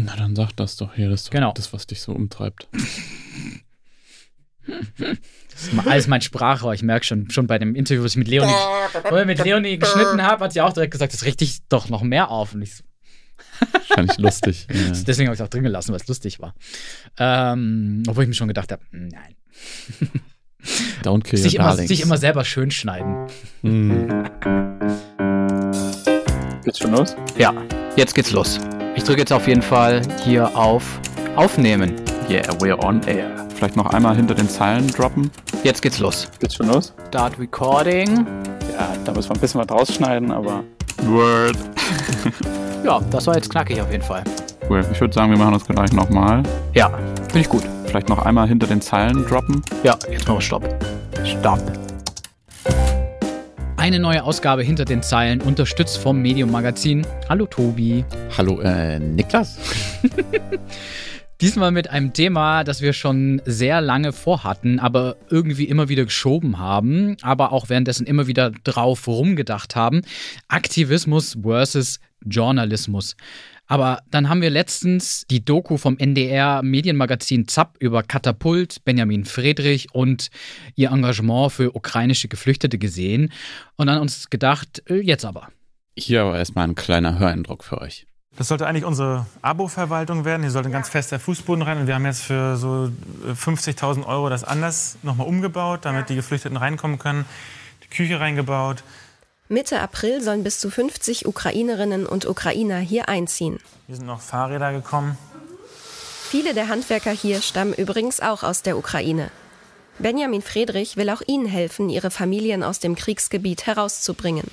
Na, dann sag das doch hier. Das ist doch Genau. das, was dich so umtreibt. Das ist alles mein Sprachrohr. Ich merke schon, schon bei dem Interview, was ich mit Leonie, wo ich mit Leonie geschnitten habe, hat sie auch direkt gesagt, das regt dich doch noch mehr auf. Und ich so, Wahrscheinlich lustig. Ja. deswegen habe ich es auch drin gelassen, weil es lustig war. Ähm, obwohl ich mir schon gedacht habe, nein. Don't kill Sich immer, sich immer selber schön schneiden. Hm. Geht's schon los? Ja, jetzt geht's los. Ich drücke jetzt auf jeden Fall hier auf Aufnehmen. Yeah, we're on air. Vielleicht noch einmal hinter den Zeilen droppen. Jetzt geht's los. Geht's schon los? Start Recording. Ja, da müssen wir ein bisschen was rausschneiden, aber Word. Ja, das war jetzt knackig auf jeden Fall. Cool. Ich würde sagen, wir machen das gleich nochmal. Ja, finde ich gut. Vielleicht noch einmal hinter den Zeilen droppen. Ja, jetzt machen wir Stopp. Stopp. Eine neue Ausgabe hinter den Zeilen, unterstützt vom Medium Magazin. Hallo Tobi. Hallo, äh, Niklas? Diesmal mit einem Thema, das wir schon sehr lange vorhatten, aber irgendwie immer wieder geschoben haben, aber auch währenddessen immer wieder drauf rumgedacht haben. Aktivismus versus Journalismus. Aber dann haben wir letztens die Doku vom NDR Medienmagazin ZAP über Katapult, Benjamin Friedrich und ihr Engagement für ukrainische Geflüchtete gesehen und dann uns gedacht, äh, jetzt aber. Hier aber erstmal ein kleiner Höreindruck für euch. Das sollte eigentlich unsere Abo-Verwaltung werden. Hier sollte ein ganz fester Fußboden rein. Und wir haben jetzt für so äh, 50.000 Euro das anders nochmal umgebaut, damit die Geflüchteten reinkommen können. Die Küche reingebaut. Mitte April sollen bis zu 50 Ukrainerinnen und Ukrainer hier einziehen. Hier sind noch Fahrräder gekommen. Viele der Handwerker hier stammen übrigens auch aus der Ukraine. Benjamin Friedrich will auch ihnen helfen, ihre Familien aus dem Kriegsgebiet herauszubringen.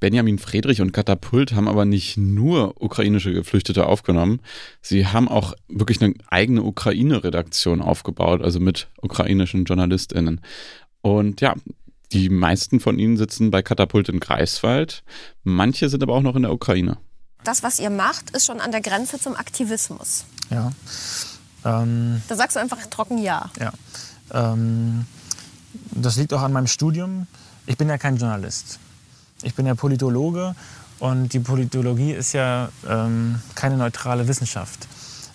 Benjamin Friedrich und Katapult haben aber nicht nur ukrainische Geflüchtete aufgenommen, sie haben auch wirklich eine eigene Ukraine-Redaktion aufgebaut, also mit ukrainischen JournalistInnen. Und ja, die meisten von ihnen sitzen bei Katapult in Greifswald, manche sind aber auch noch in der Ukraine. Das, was ihr macht, ist schon an der Grenze zum Aktivismus. Ja. Ähm, Da sagst du einfach trocken Ja. ja. Ähm, das liegt auch an meinem Studium. Ich bin ja kein Journalist. Ich bin ja Politologe und die Politologie ist ja ähm, keine neutrale Wissenschaft.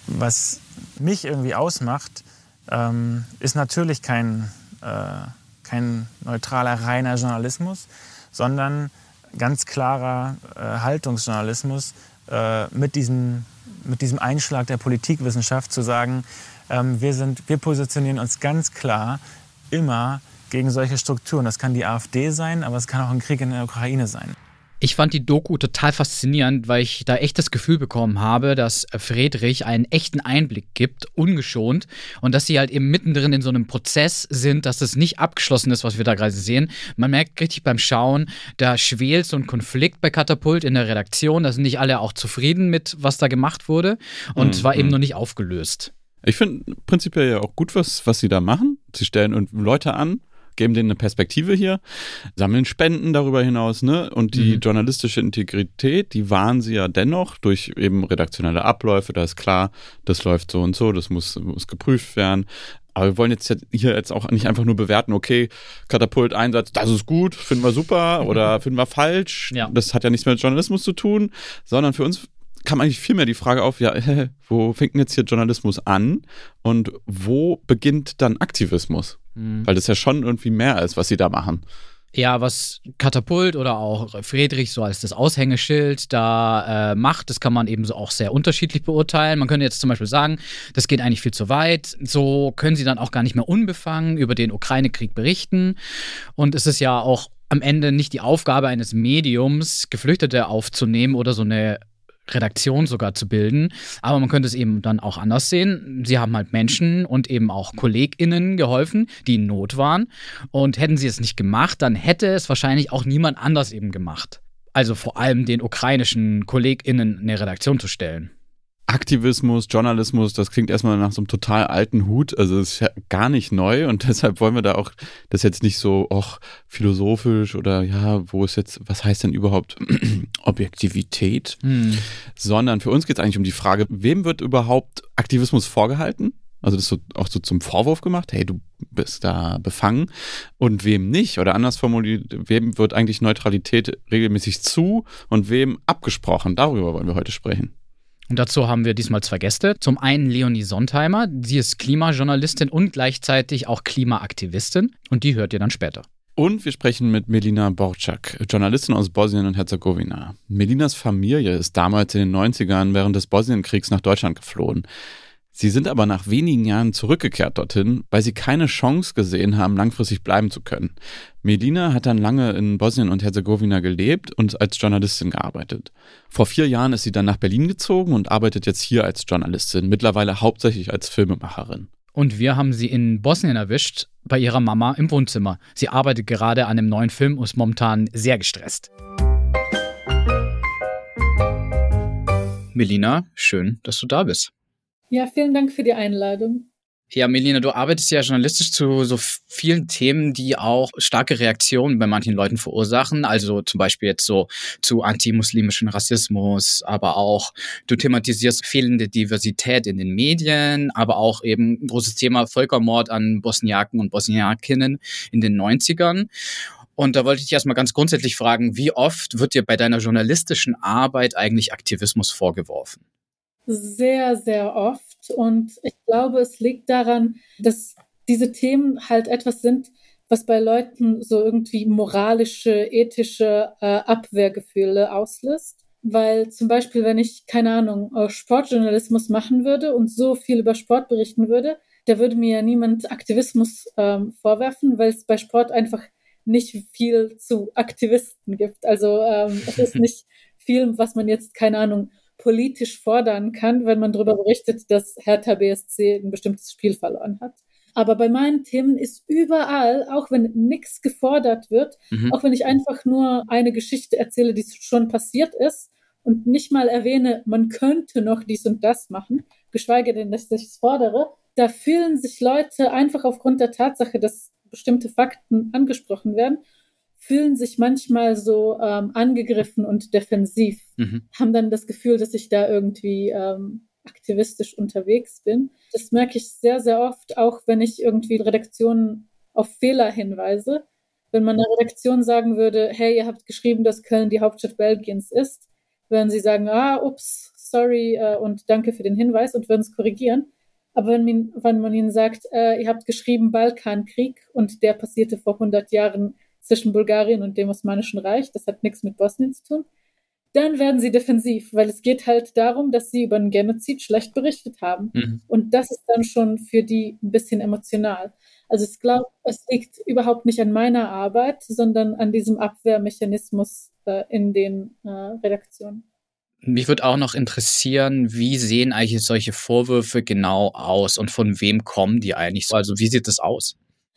Was mich irgendwie ausmacht, ähm, ist natürlich kein, äh, kein neutraler, reiner Journalismus, sondern ganz klarer äh, Haltungsjournalismus äh, mit, diesem, mit diesem Einschlag der Politikwissenschaft zu sagen, ähm, wir, sind, wir positionieren uns ganz klar immer gegen solche Strukturen. Das kann die AfD sein, aber es kann auch ein Krieg in der Ukraine sein. Ich fand die Doku total faszinierend, weil ich da echt das Gefühl bekommen habe, dass Friedrich einen echten Einblick gibt, ungeschont, und dass sie halt eben mittendrin in so einem Prozess sind, dass das nicht abgeschlossen ist, was wir da gerade sehen. Man merkt richtig beim Schauen, da schwelt so ein Konflikt bei Katapult in der Redaktion, da sind nicht alle auch zufrieden mit, was da gemacht wurde, und es war eben noch nicht aufgelöst. Ich finde prinzipiell ja auch gut, was, was sie da machen. Sie stellen Leute an, geben denen eine Perspektive hier, sammeln Spenden darüber hinaus, ne? Und die Mhm. journalistische Integrität, die wahren sie ja dennoch durch eben redaktionelle Abläufe. Da ist klar, das läuft so und so, das muss, muss geprüft werden. Aber wir wollen jetzt hier jetzt auch nicht einfach nur bewerten, okay, Katapult-Einsatz, das ist gut, finden wir super oder finden wir falsch. Ja. Das hat ja nichts mit Journalismus zu tun, sondern für uns kam eigentlich vielmehr die Frage auf, ja, wo fängt denn jetzt hier Journalismus an und wo beginnt dann Aktivismus? Weil das ja schon irgendwie mehr ist, was sie da machen. Ja, was Katapult oder auch Friedrich so als das Aushängeschild da äh, macht, das kann man eben so auch sehr unterschiedlich beurteilen. Man könnte jetzt zum Beispiel sagen, das geht eigentlich viel zu weit. So können sie dann auch gar nicht mehr unbefangen über den Ukraine-Krieg berichten. Und es ist ja auch am Ende nicht die Aufgabe eines Mediums, Geflüchtete aufzunehmen oder so eine Redaktion sogar zu bilden. Aber man könnte es eben dann auch anders sehen. Sie haben halt Menschen und eben auch KollegInnen geholfen, die in Not waren. Und hätten sie es nicht gemacht, dann hätte es wahrscheinlich auch niemand anders eben gemacht. Also vor allem den ukrainischen KollegInnen eine Redaktion zu stellen. Aktivismus, Journalismus, das klingt erstmal nach so einem total alten Hut. Also es ist ja gar nicht neu und deshalb wollen wir da auch das jetzt nicht so auch philosophisch oder ja, wo ist jetzt, was heißt denn überhaupt Objektivität? Hm. Sondern für uns geht es eigentlich um die Frage, wem wird überhaupt Aktivismus vorgehalten? Also das ist so, auch so zum Vorwurf gemacht, hey, du bist da befangen und wem nicht? Oder anders formuliert, wem wird eigentlich Neutralität regelmäßig zu und wem abgesprochen? Darüber wollen wir heute sprechen. Und dazu haben wir diesmal zwei Gäste. Zum einen Leonie Sontheimer, sie ist Klimajournalistin und gleichzeitig auch Klimaaktivistin. Und die hört ihr dann später. Und wir sprechen mit Melina Borczak, Journalistin aus Bosnien und Herzegowina. Melinas Familie ist damals in den 90ern während des Bosnienkriegs nach Deutschland geflohen. Sie sind aber nach wenigen Jahren zurückgekehrt dorthin, weil sie keine Chance gesehen haben, langfristig bleiben zu können. Melina hat dann lange in Bosnien und Herzegowina gelebt und als Journalistin gearbeitet. Vor vier Jahren ist sie dann nach Berlin gezogen und arbeitet jetzt hier als Journalistin, mittlerweile hauptsächlich als Filmemacherin. Und wir haben sie in Bosnien erwischt, bei ihrer Mama im Wohnzimmer. Sie arbeitet gerade an einem neuen Film und ist momentan sehr gestresst. Melina, schön, dass du da bist. Ja, vielen Dank für die Einladung. Ja, Melina, du arbeitest ja journalistisch zu so vielen Themen, die auch starke Reaktionen bei manchen Leuten verursachen. Also zum Beispiel jetzt so zu antimuslimischen Rassismus, aber auch du thematisierst fehlende Diversität in den Medien, aber auch eben ein großes Thema Völkermord an Bosniaken und Bosniakinnen in den 90ern. Und da wollte ich dich erstmal ganz grundsätzlich fragen, wie oft wird dir bei deiner journalistischen Arbeit eigentlich Aktivismus vorgeworfen? Sehr, sehr oft. Und ich glaube, es liegt daran, dass diese Themen halt etwas sind, was bei Leuten so irgendwie moralische, ethische äh, Abwehrgefühle auslöst. Weil zum Beispiel, wenn ich, keine Ahnung, äh, Sportjournalismus machen würde und so viel über Sport berichten würde, da würde mir ja niemand Aktivismus ähm, vorwerfen, weil es bei Sport einfach nicht viel zu Aktivisten gibt. Also ähm, es ist nicht viel, was man jetzt, keine Ahnung, politisch fordern kann, wenn man darüber berichtet, dass Hertha BSC ein bestimmtes Spiel verloren hat. Aber bei meinen Themen ist überall, auch wenn nichts gefordert wird, mhm. auch wenn ich einfach nur eine Geschichte erzähle, die schon passiert ist und nicht mal erwähne, man könnte noch dies und das machen, geschweige denn, dass ich es fordere, da fühlen sich Leute einfach aufgrund der Tatsache, dass bestimmte Fakten angesprochen werden, fühlen sich manchmal so ähm, angegriffen und defensiv, mhm. haben dann das Gefühl, dass ich da irgendwie ähm, aktivistisch unterwegs bin. Das merke ich sehr, sehr oft, auch wenn ich irgendwie Redaktionen auf Fehler hinweise. Wenn man einer Redaktion sagen würde, hey, ihr habt geschrieben, dass Köln die Hauptstadt Belgiens ist, würden sie sagen, ah, ups, sorry äh, und danke für den Hinweis und würden es korrigieren. Aber wenn man, wenn man ihnen sagt, äh, ihr habt geschrieben Balkankrieg und der passierte vor 100 Jahren zwischen Bulgarien und dem Osmanischen Reich, das hat nichts mit Bosnien zu tun, dann werden sie defensiv, weil es geht halt darum, dass sie über einen Genozid schlecht berichtet haben. Mhm. Und das ist dann schon für die ein bisschen emotional. Also ich glaube, es liegt überhaupt nicht an meiner Arbeit, sondern an diesem Abwehrmechanismus äh, in den äh, Redaktionen. Mich würde auch noch interessieren, wie sehen eigentlich solche Vorwürfe genau aus und von wem kommen die eigentlich? Also wie sieht das aus?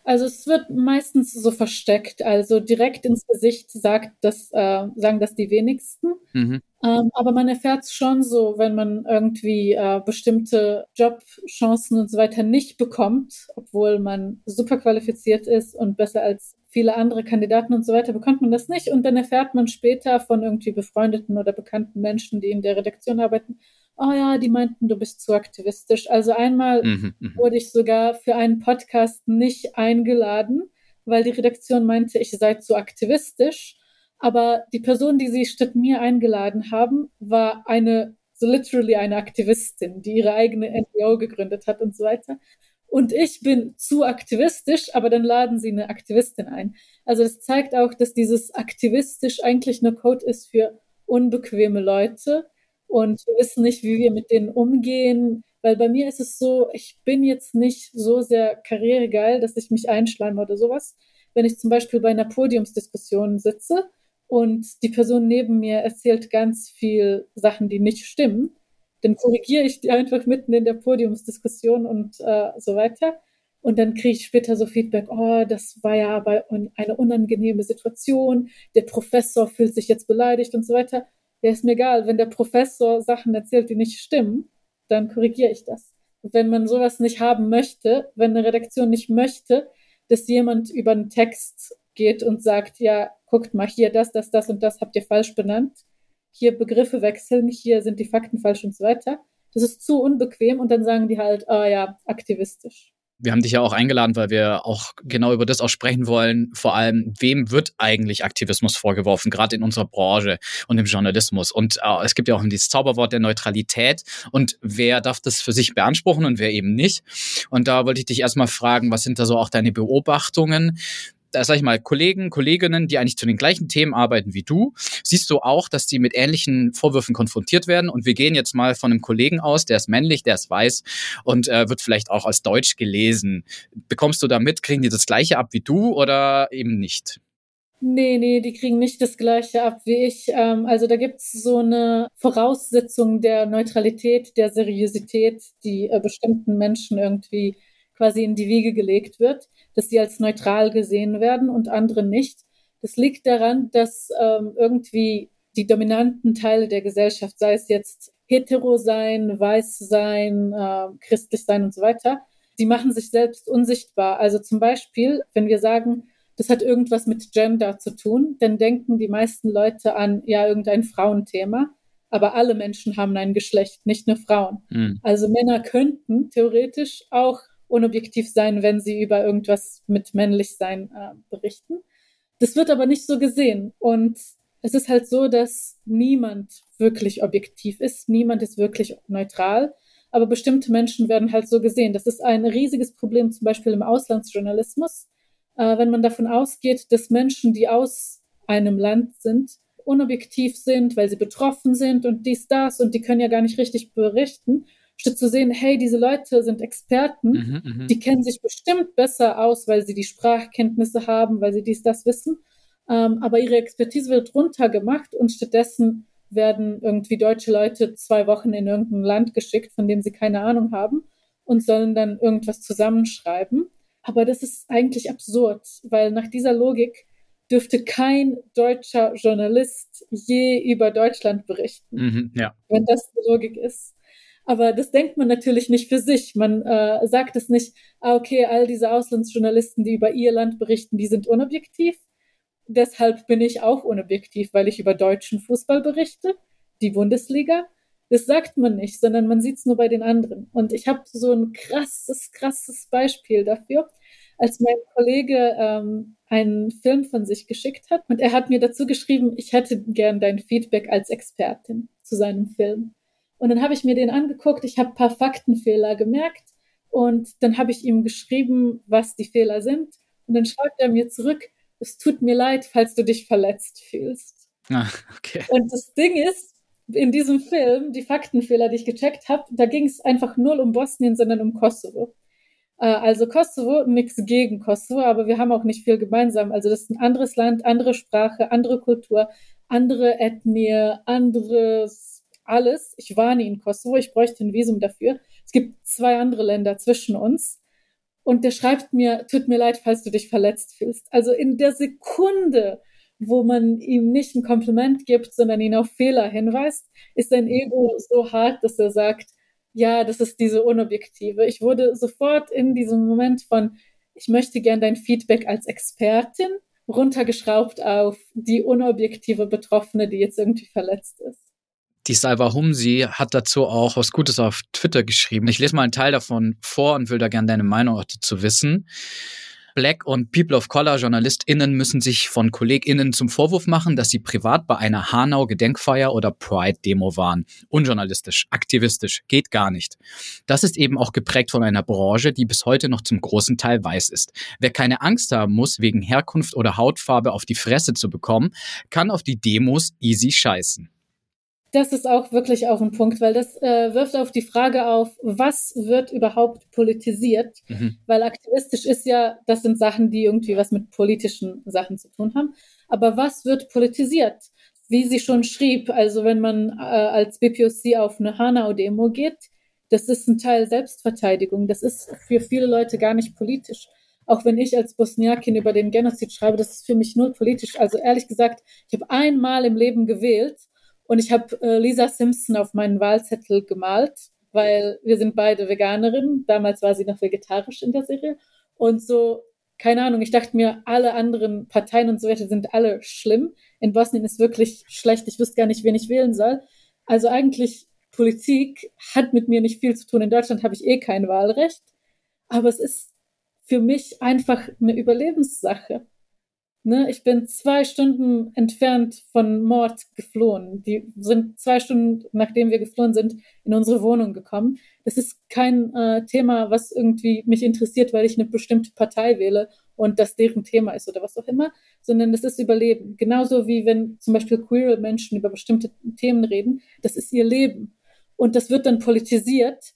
Also es wird meistens so versteckt, also direkt ins Gesicht sagt das, äh, sagen das die wenigsten. Mhm. Ähm, aber man erfährt es schon so, wenn man irgendwie äh, bestimmte Jobchancen und so weiter nicht bekommt, obwohl man super qualifiziert ist und besser als viele andere Kandidaten und so weiter, bekommt man das nicht. Und dann erfährt man später von irgendwie befreundeten oder bekannten Menschen, die in der Redaktion arbeiten, oh ja, die meinten, du bist zu aktivistisch. Also einmal mhm, mhm, wurde ich sogar für einen Podcast nicht eingeladen, weil die Redaktion meinte, ich sei zu aktivistisch. Aber die Person, die sie statt mir eingeladen haben, war eine, so literally eine Aktivistin, die ihre eigene NGO gegründet hat und so weiter. Und ich bin zu aktivistisch, aber dann laden sie eine Aktivistin ein. Also das zeigt auch, dass dieses aktivistisch eigentlich nur Code ist für unbequeme Leute, und wir wissen nicht, wie wir mit denen umgehen. Weil bei mir ist es so, ich bin jetzt nicht so sehr karrieregeil, dass ich mich einschleime oder sowas. Wenn ich zum Beispiel bei einer Podiumsdiskussion sitze und die Person neben mir erzählt ganz viel Sachen, die nicht stimmen, dann korrigiere ich die einfach mitten in der Podiumsdiskussion und äh, so weiter. Und dann kriege ich später so Feedback, oh, das war ja aber eine unangenehme Situation, der Professor fühlt sich jetzt beleidigt und so weiter ja, ist mir egal, wenn der Professor Sachen erzählt, die nicht stimmen, dann korrigiere ich das. Und wenn man sowas nicht haben möchte, wenn eine Redaktion nicht möchte, dass jemand über einen Text geht und sagt, ja, guckt mal hier, das, das, das und das habt ihr falsch benannt, hier Begriffe wechseln, hier sind die Fakten falsch und so weiter. Das ist zu unbequem und dann sagen die halt, ah oh ja, aktivistisch. Wir haben dich ja auch eingeladen, weil wir auch genau über das auch sprechen wollen. Vor allem, wem wird eigentlich Aktivismus vorgeworfen, gerade in unserer Branche und im Journalismus? Und äh, es gibt ja auch dieses Zauberwort der Neutralität. Und wer darf das für sich beanspruchen und wer eben nicht? Und da wollte ich dich erstmal fragen, was sind da so auch deine Beobachtungen? Da sag ich mal, Kollegen, Kolleginnen, die eigentlich zu den gleichen Themen arbeiten wie du, siehst du auch, dass die mit ähnlichen Vorwürfen konfrontiert werden. Und wir gehen jetzt mal von einem Kollegen aus, der ist männlich, der ist weiß und äh, wird vielleicht auch als Deutsch gelesen. Bekommst du da mit, kriegen die das gleiche ab wie du oder eben nicht? Nee, nee, die kriegen nicht das gleiche ab wie ich. Ähm, also da gibt's so eine Voraussetzung der Neutralität, der Seriosität, die äh, bestimmten Menschen irgendwie quasi in die Wiege gelegt wird dass sie als neutral gesehen werden und andere nicht. Das liegt daran, dass ähm, irgendwie die dominanten Teile der Gesellschaft, sei es jetzt hetero sein, weiß sein, äh, christlich sein und so weiter, die machen sich selbst unsichtbar. Also zum Beispiel, wenn wir sagen, das hat irgendwas mit Gender zu tun, dann denken die meisten Leute an, ja, irgendein Frauenthema. Aber alle Menschen haben ein Geschlecht, nicht nur Frauen. Mhm. Also Männer könnten theoretisch auch unobjektiv sein, wenn sie über irgendwas mit Männlichsein äh, berichten. Das wird aber nicht so gesehen. Und es ist halt so, dass niemand wirklich objektiv ist, niemand ist wirklich neutral, aber bestimmte Menschen werden halt so gesehen. Das ist ein riesiges Problem zum Beispiel im Auslandsjournalismus, äh, wenn man davon ausgeht, dass Menschen, die aus einem Land sind, unobjektiv sind, weil sie betroffen sind und dies, das und die können ja gar nicht richtig berichten statt zu sehen, hey, diese Leute sind Experten, mhm, mhm, die kennen sich bestimmt besser aus, weil sie die Sprachkenntnisse haben, weil sie dies, das wissen. Ähm, aber ihre Expertise wird runtergemacht und stattdessen werden irgendwie deutsche Leute zwei Wochen in irgendein Land geschickt, von dem sie keine Ahnung haben und sollen dann irgendwas zusammenschreiben. Aber das ist eigentlich absurd, weil nach dieser Logik dürfte kein deutscher Journalist je über Deutschland berichten, mhm, ja. wenn das die Logik ist. Aber das denkt man natürlich nicht für sich. Man äh, sagt es nicht, ah, okay, all diese Auslandsjournalisten, die über ihr Land berichten, die sind unobjektiv. Deshalb bin ich auch unobjektiv, weil ich über deutschen Fußball berichte, die Bundesliga. Das sagt man nicht, sondern man sieht es nur bei den anderen. Und ich habe so ein krasses, krasses Beispiel dafür, als mein Kollege ähm, einen Film von sich geschickt hat. Und er hat mir dazu geschrieben, ich hätte gern dein Feedback als Expertin zu seinem Film. Und dann habe ich mir den angeguckt, ich habe paar Faktenfehler gemerkt und dann habe ich ihm geschrieben, was die Fehler sind. Und dann schreibt er mir zurück, es tut mir leid, falls du dich verletzt fühlst. Ah, okay. Und das Ding ist, in diesem Film, die Faktenfehler, die ich gecheckt habe, da ging es einfach null um Bosnien, sondern um Kosovo. Äh, also Kosovo, nichts gegen Kosovo, aber wir haben auch nicht viel gemeinsam. Also das ist ein anderes Land, andere Sprache, andere Kultur, andere Ethnie, anderes alles. Ich war nie in Kosovo, ich bräuchte ein Visum dafür. Es gibt zwei andere Länder zwischen uns. Und der schreibt mir, tut mir leid, falls du dich verletzt fühlst. Also in der Sekunde, wo man ihm nicht ein Kompliment gibt, sondern ihn auf Fehler hinweist, ist sein Ego so hart, dass er sagt, ja, das ist diese Unobjektive. Ich wurde sofort in diesem Moment von, ich möchte gern dein Feedback als Expertin runtergeschraubt auf die unobjektive Betroffene, die jetzt irgendwie verletzt ist. Die Salva Humsi hat dazu auch was Gutes auf Twitter geschrieben. Ich lese mal einen Teil davon vor und will da gerne deine Meinung dazu wissen. Black und People of Color JournalistInnen müssen sich von KollegInnen zum Vorwurf machen, dass sie privat bei einer Hanau-Gedenkfeier oder Pride-Demo waren. Unjournalistisch, aktivistisch, geht gar nicht. Das ist eben auch geprägt von einer Branche, die bis heute noch zum großen Teil weiß ist. Wer keine Angst haben muss, wegen Herkunft oder Hautfarbe auf die Fresse zu bekommen, kann auf die Demos easy scheißen. Das ist auch wirklich auch ein Punkt, weil das äh, wirft auf die Frage auf, was wird überhaupt politisiert? Mhm. Weil aktivistisch ist ja, das sind Sachen, die irgendwie was mit politischen Sachen zu tun haben. Aber was wird politisiert? Wie sie schon schrieb, also wenn man äh, als BPOC auf eine Hanau-Demo geht, das ist ein Teil Selbstverteidigung. Das ist für viele Leute gar nicht politisch. Auch wenn ich als Bosniakin über den Genozid schreibe, das ist für mich null politisch. Also ehrlich gesagt, ich habe einmal im Leben gewählt und ich habe äh, Lisa Simpson auf meinen Wahlzettel gemalt, weil wir sind beide Veganerinnen. Damals war sie noch vegetarisch in der Serie. Und so, keine Ahnung, ich dachte mir, alle anderen Parteien und so weiter sind alle schlimm. In Bosnien ist wirklich schlecht. Ich wüsste gar nicht, wen ich wählen soll. Also eigentlich Politik hat mit mir nicht viel zu tun. In Deutschland habe ich eh kein Wahlrecht. aber es ist für mich einfach eine Überlebenssache. Ne, ich bin zwei Stunden entfernt von Mord geflohen. Die sind zwei Stunden, nachdem wir geflohen sind, in unsere Wohnung gekommen. Das ist kein äh, Thema, was irgendwie mich interessiert, weil ich eine bestimmte Partei wähle und das deren Thema ist oder was auch immer, sondern das ist Überleben. Genauso wie wenn zum Beispiel queere Menschen über bestimmte Themen reden, das ist ihr Leben. Und das wird dann politisiert,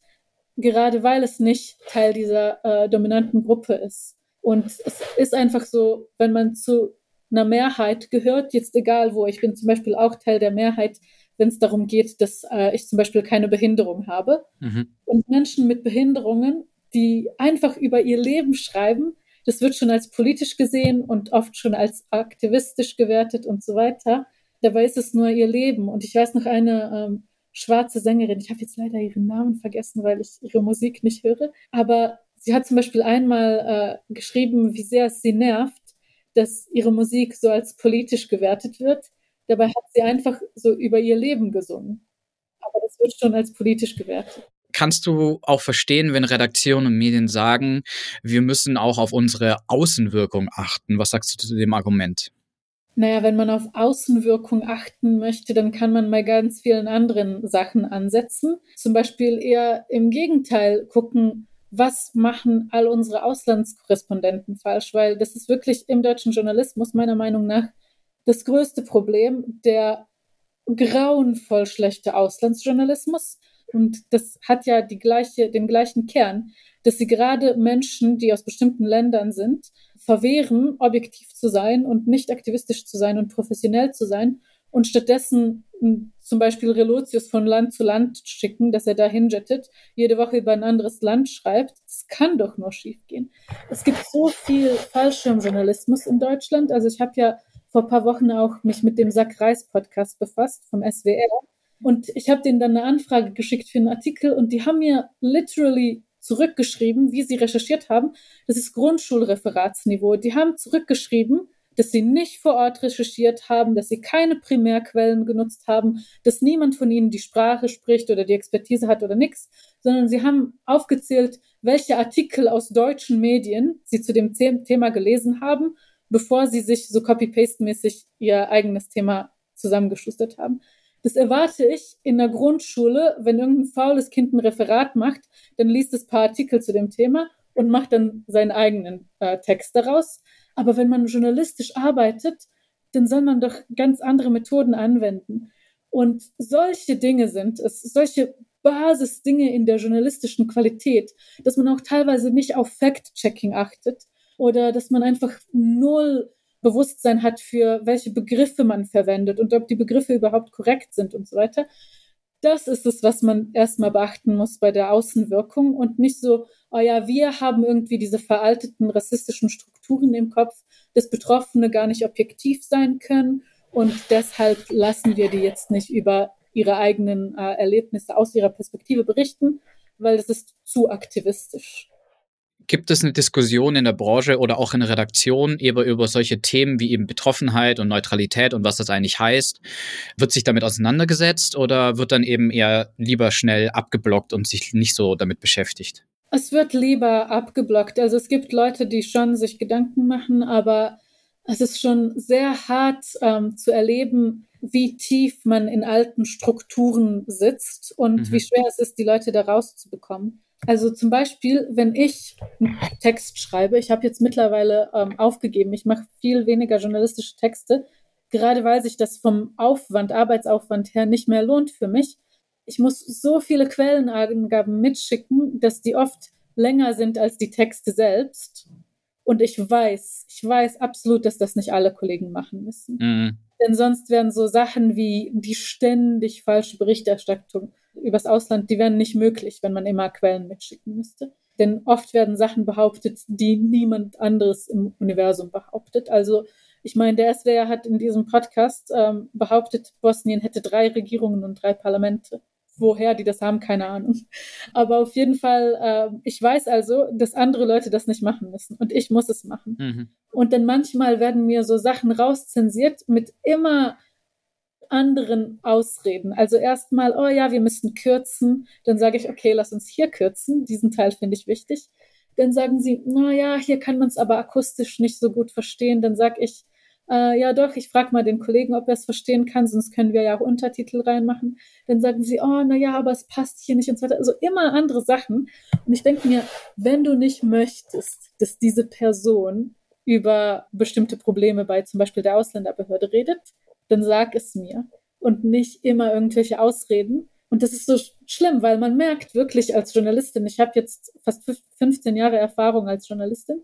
gerade weil es nicht Teil dieser äh, dominanten Gruppe ist. Und es ist einfach so, wenn man zu einer Mehrheit gehört, jetzt egal wo, ich bin zum Beispiel auch Teil der Mehrheit, wenn es darum geht, dass äh, ich zum Beispiel keine Behinderung habe. Mhm. Und Menschen mit Behinderungen, die einfach über ihr Leben schreiben, das wird schon als politisch gesehen und oft schon als aktivistisch gewertet und so weiter. Dabei ist es nur ihr Leben. Und ich weiß noch eine ähm, schwarze Sängerin, ich habe jetzt leider ihren Namen vergessen, weil ich ihre Musik nicht höre, aber sie hat zum Beispiel einmal äh, geschrieben, wie sehr es sie nervt, dass ihre Musik so als politisch gewertet wird. Dabei hat sie einfach so über ihr Leben gesungen. Aber das wird schon als politisch gewertet kannst du auch verstehen, wenn Redaktionen und Medien sagen, wir müssen auch auf unsere Außenwirkung achten? Was sagst du zu dem Argument? Naja, wenn man auf Außenwirkung achten möchte, dann kann man bei ganz vielen anderen Sachen ansetzen. Zum Beispiel eher im Gegenteil gucken, was machen all unsere Auslandskorrespondenten falsch, weil das ist wirklich im deutschen Journalismus meiner Meinung nach das größte Problem, der grauenvoll schlechte Auslandsjournalismus. Und das hat ja die gleiche, den gleichen Kern, dass sie gerade Menschen, die aus bestimmten Ländern sind, verwehren, objektiv zu sein und nicht aktivistisch zu sein und professionell zu sein und stattdessen zum Beispiel Relotius von Land zu Land schicken, dass er da hinjettet, jede Woche über ein anderes Land schreibt. Das kann doch nur schiefgehen. Es gibt so viel Fallschirmjournalismus in Deutschland. Also ich habe ja vor ein paar Wochen auch mich mit dem Sack Reis Podcast befasst vom SWR und ich habe denen dann eine Anfrage geschickt für einen Artikel und die haben mir literally zurückgeschrieben, wie sie recherchiert haben. Das ist Grundschulreferatsniveau. Die haben zurückgeschrieben, dass sie nicht vor Ort recherchiert haben, dass sie keine Primärquellen genutzt haben, dass niemand von ihnen die Sprache spricht oder die Expertise hat oder nichts, sondern sie haben aufgezählt, welche Artikel aus deutschen Medien sie zu dem Thema gelesen haben, bevor sie sich so copy-paste-mäßig ihr eigenes Thema zusammengeschustert haben. Das erwarte ich in der Grundschule, wenn irgendein faules Kind ein Referat macht, dann liest es ein paar Artikel zu dem Thema und macht dann seinen eigenen äh, Text daraus. Aber wenn man journalistisch arbeitet, dann soll man doch ganz andere Methoden anwenden. Und solche Dinge sind es, solche Basisdinge in der journalistischen Qualität, dass man auch teilweise nicht auf Fact-Checking achtet oder dass man einfach null Bewusstsein hat für welche Begriffe man verwendet und ob die Begriffe überhaupt korrekt sind und so weiter. Das ist es, was man erstmal beachten muss bei der Außenwirkung und nicht so, oh ja, wir haben irgendwie diese veralteten rassistischen Strukturen im Kopf, dass Betroffene gar nicht objektiv sein können und deshalb lassen wir die jetzt nicht über ihre eigenen äh, Erlebnisse aus ihrer Perspektive berichten, weil das ist zu aktivistisch. Gibt es eine Diskussion in der Branche oder auch in der Redaktion eben über solche Themen wie eben Betroffenheit und Neutralität und was das eigentlich heißt? Wird sich damit auseinandergesetzt oder wird dann eben eher lieber schnell abgeblockt und sich nicht so damit beschäftigt? Es wird lieber abgeblockt. Also es gibt Leute, die schon sich Gedanken machen, aber es ist schon sehr hart ähm, zu erleben, wie tief man in alten Strukturen sitzt und mhm. wie schwer es ist, die Leute da rauszubekommen. Also zum Beispiel, wenn ich einen Text schreibe, ich habe jetzt mittlerweile ähm, aufgegeben, ich mache viel weniger journalistische Texte, gerade weil sich das vom Aufwand, Arbeitsaufwand her nicht mehr lohnt für mich. Ich muss so viele Quellenangaben mitschicken, dass die oft länger sind als die Texte selbst. Und ich weiß, ich weiß absolut, dass das nicht alle Kollegen machen müssen. Mhm. Denn sonst wären so Sachen wie die ständig falsche Berichterstattung übers Ausland, die wären nicht möglich, wenn man immer Quellen mitschicken müsste. Denn oft werden Sachen behauptet, die niemand anderes im Universum behauptet. Also ich meine, der SWR hat in diesem Podcast ähm, behauptet, Bosnien hätte drei Regierungen und drei Parlamente. Woher die das haben, keine Ahnung. Aber auf jeden Fall, äh, ich weiß also, dass andere Leute das nicht machen müssen und ich muss es machen. Mhm. Und dann manchmal werden mir so Sachen rauszensiert mit immer anderen Ausreden. Also erstmal, oh ja, wir müssen kürzen. Dann sage ich, okay, lass uns hier kürzen. Diesen Teil finde ich wichtig. Dann sagen sie, naja, hier kann man es aber akustisch nicht so gut verstehen. Dann sage ich, äh, ja doch, ich frage mal den Kollegen, ob er es verstehen kann, sonst können wir ja auch Untertitel reinmachen. Dann sagen sie, oh, naja, aber es passt hier nicht und so weiter. Also immer andere Sachen. Und ich denke mir, wenn du nicht möchtest, dass diese Person über bestimmte Probleme bei zum Beispiel der Ausländerbehörde redet, dann sag es mir und nicht immer irgendwelche Ausreden. Und das ist so schlimm, weil man merkt wirklich als Journalistin, ich habe jetzt fast 15 Jahre Erfahrung als Journalistin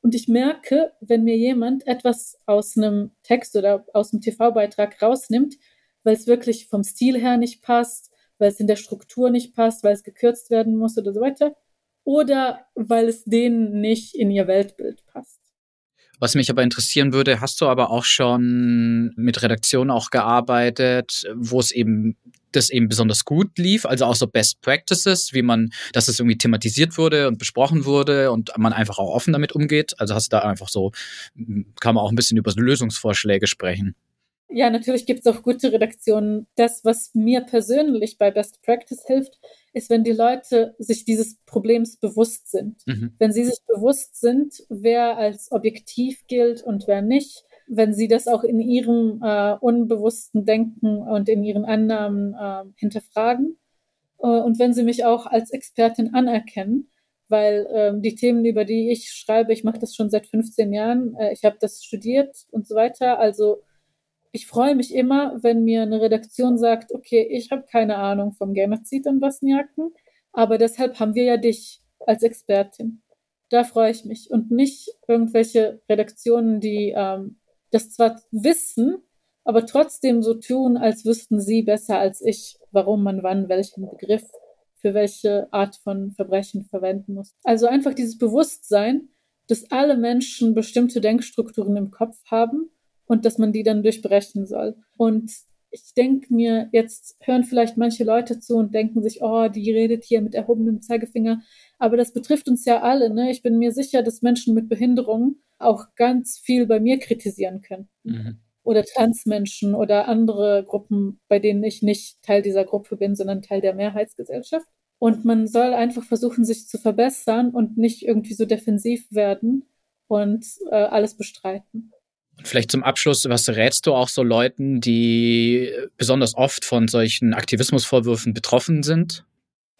und ich merke, wenn mir jemand etwas aus einem Text oder aus einem TV-Beitrag rausnimmt, weil es wirklich vom Stil her nicht passt, weil es in der Struktur nicht passt, weil es gekürzt werden muss oder so weiter, oder weil es denen nicht in ihr Weltbild passt. Was mich aber interessieren würde, hast du aber auch schon mit Redaktionen auch gearbeitet, wo es eben das eben besonders gut lief, also auch so Best Practices, wie man, dass es irgendwie thematisiert wurde und besprochen wurde und man einfach auch offen damit umgeht. Also hast du da einfach so, kann man auch ein bisschen über Lösungsvorschläge sprechen. Ja, natürlich gibt es auch gute Redaktionen. Das, was mir persönlich bei Best Practice hilft, ist, wenn die Leute sich dieses Problems bewusst sind. Mhm. Wenn sie sich bewusst sind, wer als objektiv gilt und wer nicht. Wenn sie das auch in ihrem äh, unbewussten Denken und in ihren Annahmen äh, hinterfragen. Äh, und wenn sie mich auch als Expertin anerkennen, weil ähm, die Themen, über die ich schreibe, ich mache das schon seit 15 Jahren, äh, ich habe das studiert und so weiter. Also ich freue mich immer, wenn mir eine Redaktion sagt, okay, ich habe keine Ahnung vom Genozid in Bosniaken, aber deshalb haben wir ja dich als Expertin. Da freue ich mich. Und nicht irgendwelche Redaktionen, die ähm, das zwar wissen, aber trotzdem so tun, als wüssten sie besser als ich, warum man wann welchen Begriff für welche Art von Verbrechen verwenden muss. Also einfach dieses Bewusstsein, dass alle Menschen bestimmte Denkstrukturen im Kopf haben und dass man die dann durchbrechen soll. Und ich denke mir, jetzt hören vielleicht manche Leute zu und denken sich, oh, die redet hier mit erhobenem Zeigefinger. Aber das betrifft uns ja alle. Ne? Ich bin mir sicher, dass Menschen mit Behinderung auch ganz viel bei mir kritisieren können. Mhm. Oder Transmenschen oder andere Gruppen, bei denen ich nicht Teil dieser Gruppe bin, sondern Teil der Mehrheitsgesellschaft. Und man soll einfach versuchen, sich zu verbessern und nicht irgendwie so defensiv werden und äh, alles bestreiten. Und vielleicht zum Abschluss, was rätst du auch so Leuten, die besonders oft von solchen Aktivismusvorwürfen betroffen sind?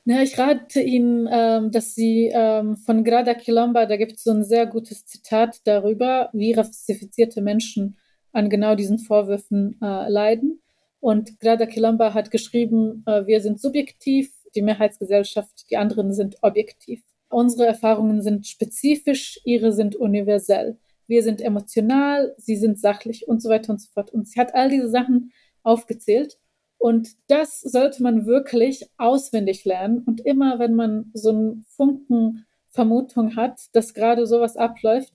Ja, ich rate Ihnen, ähm, dass Sie ähm, von Grada Quilomba, da gibt es so ein sehr gutes Zitat darüber, wie rassifizierte Menschen an genau diesen Vorwürfen äh, leiden. Und Grada Quilomba hat geschrieben, äh, wir sind subjektiv, die Mehrheitsgesellschaft, die anderen sind objektiv. Unsere Erfahrungen sind spezifisch, ihre sind universell wir sind emotional, sie sind sachlich und so weiter und so fort. Und sie hat all diese Sachen aufgezählt. Und das sollte man wirklich auswendig lernen. Und immer, wenn man so einen Funken Vermutung hat, dass gerade sowas abläuft,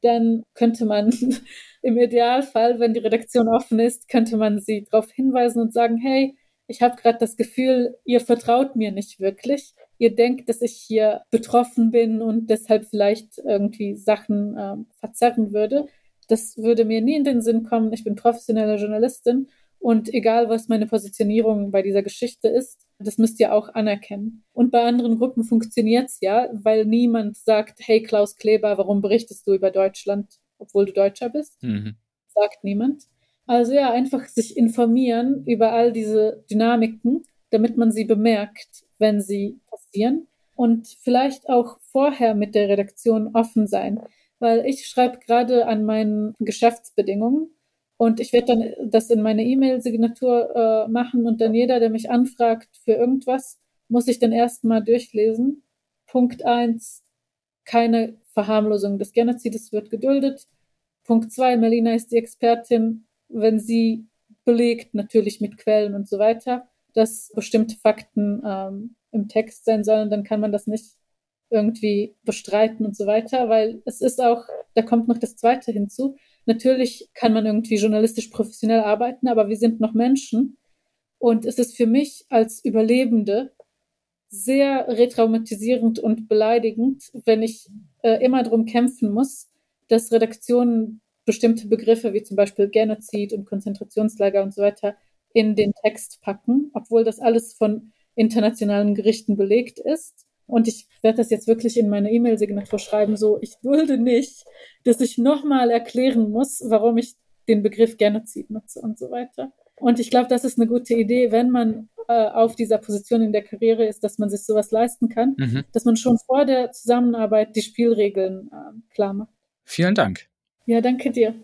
dann könnte man im Idealfall, wenn die Redaktion offen ist, könnte man sie darauf hinweisen und sagen, hey, ich habe gerade das Gefühl, ihr vertraut mir nicht wirklich ihr denkt, dass ich hier betroffen bin und deshalb vielleicht irgendwie Sachen äh, verzerren würde. Das würde mir nie in den Sinn kommen. Ich bin professionelle Journalistin und egal, was meine Positionierung bei dieser Geschichte ist, das müsst ihr auch anerkennen. Und bei anderen Gruppen funktioniert es ja, weil niemand sagt, hey Klaus Kleber, warum berichtest du über Deutschland, obwohl du Deutscher bist? Mhm. Sagt niemand. Also ja, einfach sich informieren über all diese Dynamiken, damit man sie bemerkt, wenn sie passieren und vielleicht auch vorher mit der Redaktion offen sein, weil ich schreibe gerade an meinen Geschäftsbedingungen und ich werde dann das in meine E-Mail-Signatur äh, machen und dann jeder, der mich anfragt für irgendwas, muss ich dann erstmal durchlesen. Punkt eins: keine Verharmlosung des Genozides wird geduldet. Punkt zwei: Melina ist die Expertin, wenn sie belegt, natürlich mit Quellen und so weiter, dass bestimmte Fakten ähm, im Text sein sollen, dann kann man das nicht irgendwie bestreiten und so weiter, weil es ist auch, da kommt noch das Zweite hinzu. Natürlich kann man irgendwie journalistisch professionell arbeiten, aber wir sind noch Menschen. Und es ist für mich als Überlebende sehr retraumatisierend und beleidigend, wenn ich äh, immer darum kämpfen muss, dass Redaktionen bestimmte Begriffe wie zum Beispiel Genozid und Konzentrationslager und so weiter in den Text packen, obwohl das alles von internationalen Gerichten belegt ist. Und ich werde das jetzt wirklich in meine E-Mail-Signatur schreiben, so, ich dulde nicht, dass ich nochmal erklären muss, warum ich den Begriff Genozid nutze und so weiter. Und ich glaube, das ist eine gute Idee, wenn man äh, auf dieser Position in der Karriere ist, dass man sich sowas leisten kann, mhm. dass man schon vor der Zusammenarbeit die Spielregeln äh, klar macht. Vielen Dank. Ja, danke dir.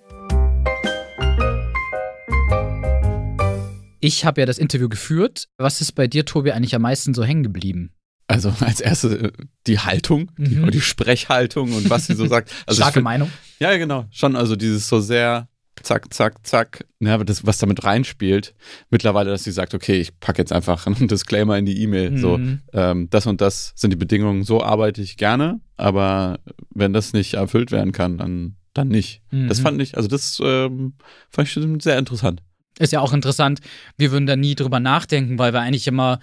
Ich habe ja das Interview geführt. Was ist bei dir, Tobi, eigentlich am meisten so hängen geblieben? Also als erstes äh, die Haltung, mhm. die, die, Sprechhaltung und was sie so sagt. Also Starke find, Meinung. Ja, genau. Schon, also dieses so sehr zack, zack, zack. Ja, aber das, was damit reinspielt, mittlerweile, dass sie sagt, okay, ich packe jetzt einfach einen Disclaimer in die E-Mail. Mhm. So, ähm, das und das sind die Bedingungen, so arbeite ich gerne, aber wenn das nicht erfüllt werden kann, dann, dann nicht. Mhm. Das fand ich, also das ähm, fand ich sehr interessant. Ist ja auch interessant, wir würden da nie drüber nachdenken, weil wir eigentlich immer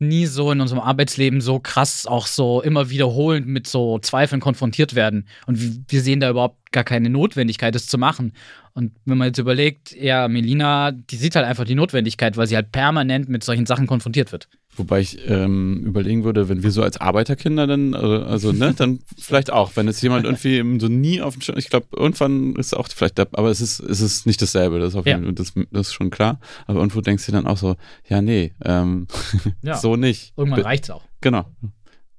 nie so in unserem Arbeitsleben so krass auch so immer wiederholend mit so Zweifeln konfrontiert werden. Und wir sehen da überhaupt gar keine Notwendigkeit, das zu machen. Und wenn man jetzt überlegt, ja, Melina, die sieht halt einfach die Notwendigkeit, weil sie halt permanent mit solchen Sachen konfrontiert wird. Wobei ich ähm, überlegen würde, wenn wir so als Arbeiterkinder dann, also, also ne, dann vielleicht auch, wenn jetzt jemand irgendwie so nie auf dem Schirm, ich glaube, irgendwann ist auch vielleicht, aber es ist, es ist nicht dasselbe, das ist, auf jeden, ja. das, das ist schon klar. Aber irgendwo denkst du dann auch so, ja, nee, ähm, ja. so nicht. Irgendwann reicht's auch. Genau.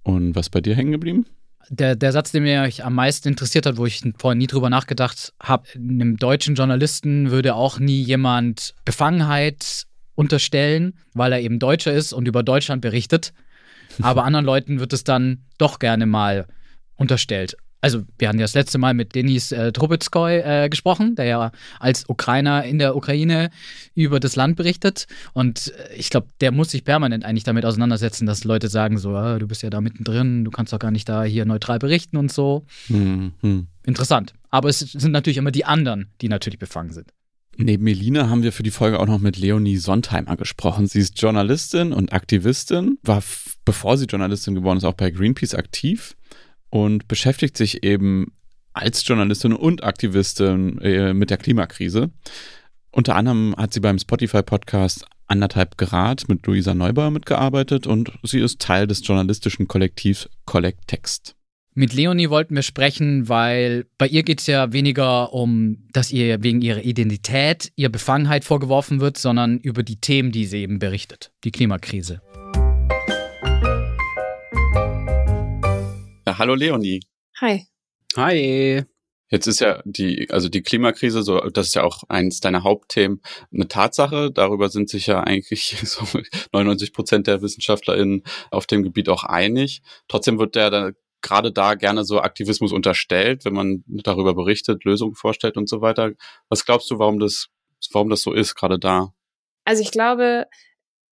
Und was bei dir hängen geblieben? der, der Satz, der mich am meisten interessiert hat, wo ich vorher nie drüber nachgedacht habe, einem deutschen Journalisten würde auch nie jemand Befangenheit unterstellen, weil er eben Deutscher ist und über Deutschland berichtet. Aber anderen Leuten wird es dann doch gerne mal unterstellt also wir hatten ja das letzte Mal mit Denis äh, Trubetskoy äh, gesprochen, der ja als Ukrainer in der Ukraine über das Land berichtet. Und äh, ich glaube, der muss sich permanent eigentlich damit auseinandersetzen, dass Leute sagen so, ah, du bist ja da mittendrin, du kannst doch gar nicht da hier neutral berichten und so. Mhm. Interessant. Aber es sind natürlich immer die anderen, die natürlich befangen sind. Neben Melina haben wir für die Folge auch noch mit Leonie Sontheimer gesprochen. Sie ist Journalistin und Aktivistin, war, bevor sie Journalistin geworden ist, auch bei Greenpeace aktiv und beschäftigt sich eben als Journalistin und Aktivistin äh, mit der Klimakrise. Unter anderem hat sie beim Spotify-Podcast Anderthalb Grad mit Luisa Neubauer mitgearbeitet und sie ist Teil des journalistischen Kollektivs Collect Text. Mit Leonie wollten wir sprechen, weil bei ihr geht es ja weniger um, dass ihr wegen ihrer Identität ihr Befangenheit vorgeworfen wird, sondern über die Themen, die sie eben berichtet, die Klimakrise. Ja, hallo Leonie. Hi. Hi. Jetzt ist ja die, also die Klimakrise, so, das ist ja auch eins deiner Hauptthemen, eine Tatsache. Darüber sind sich ja eigentlich so 99 Prozent der WissenschaftlerInnen auf dem Gebiet auch einig. Trotzdem wird der da gerade da gerne so Aktivismus unterstellt, wenn man darüber berichtet, Lösungen vorstellt und so weiter. Was glaubst du, warum das, warum das so ist, gerade da? Also ich glaube,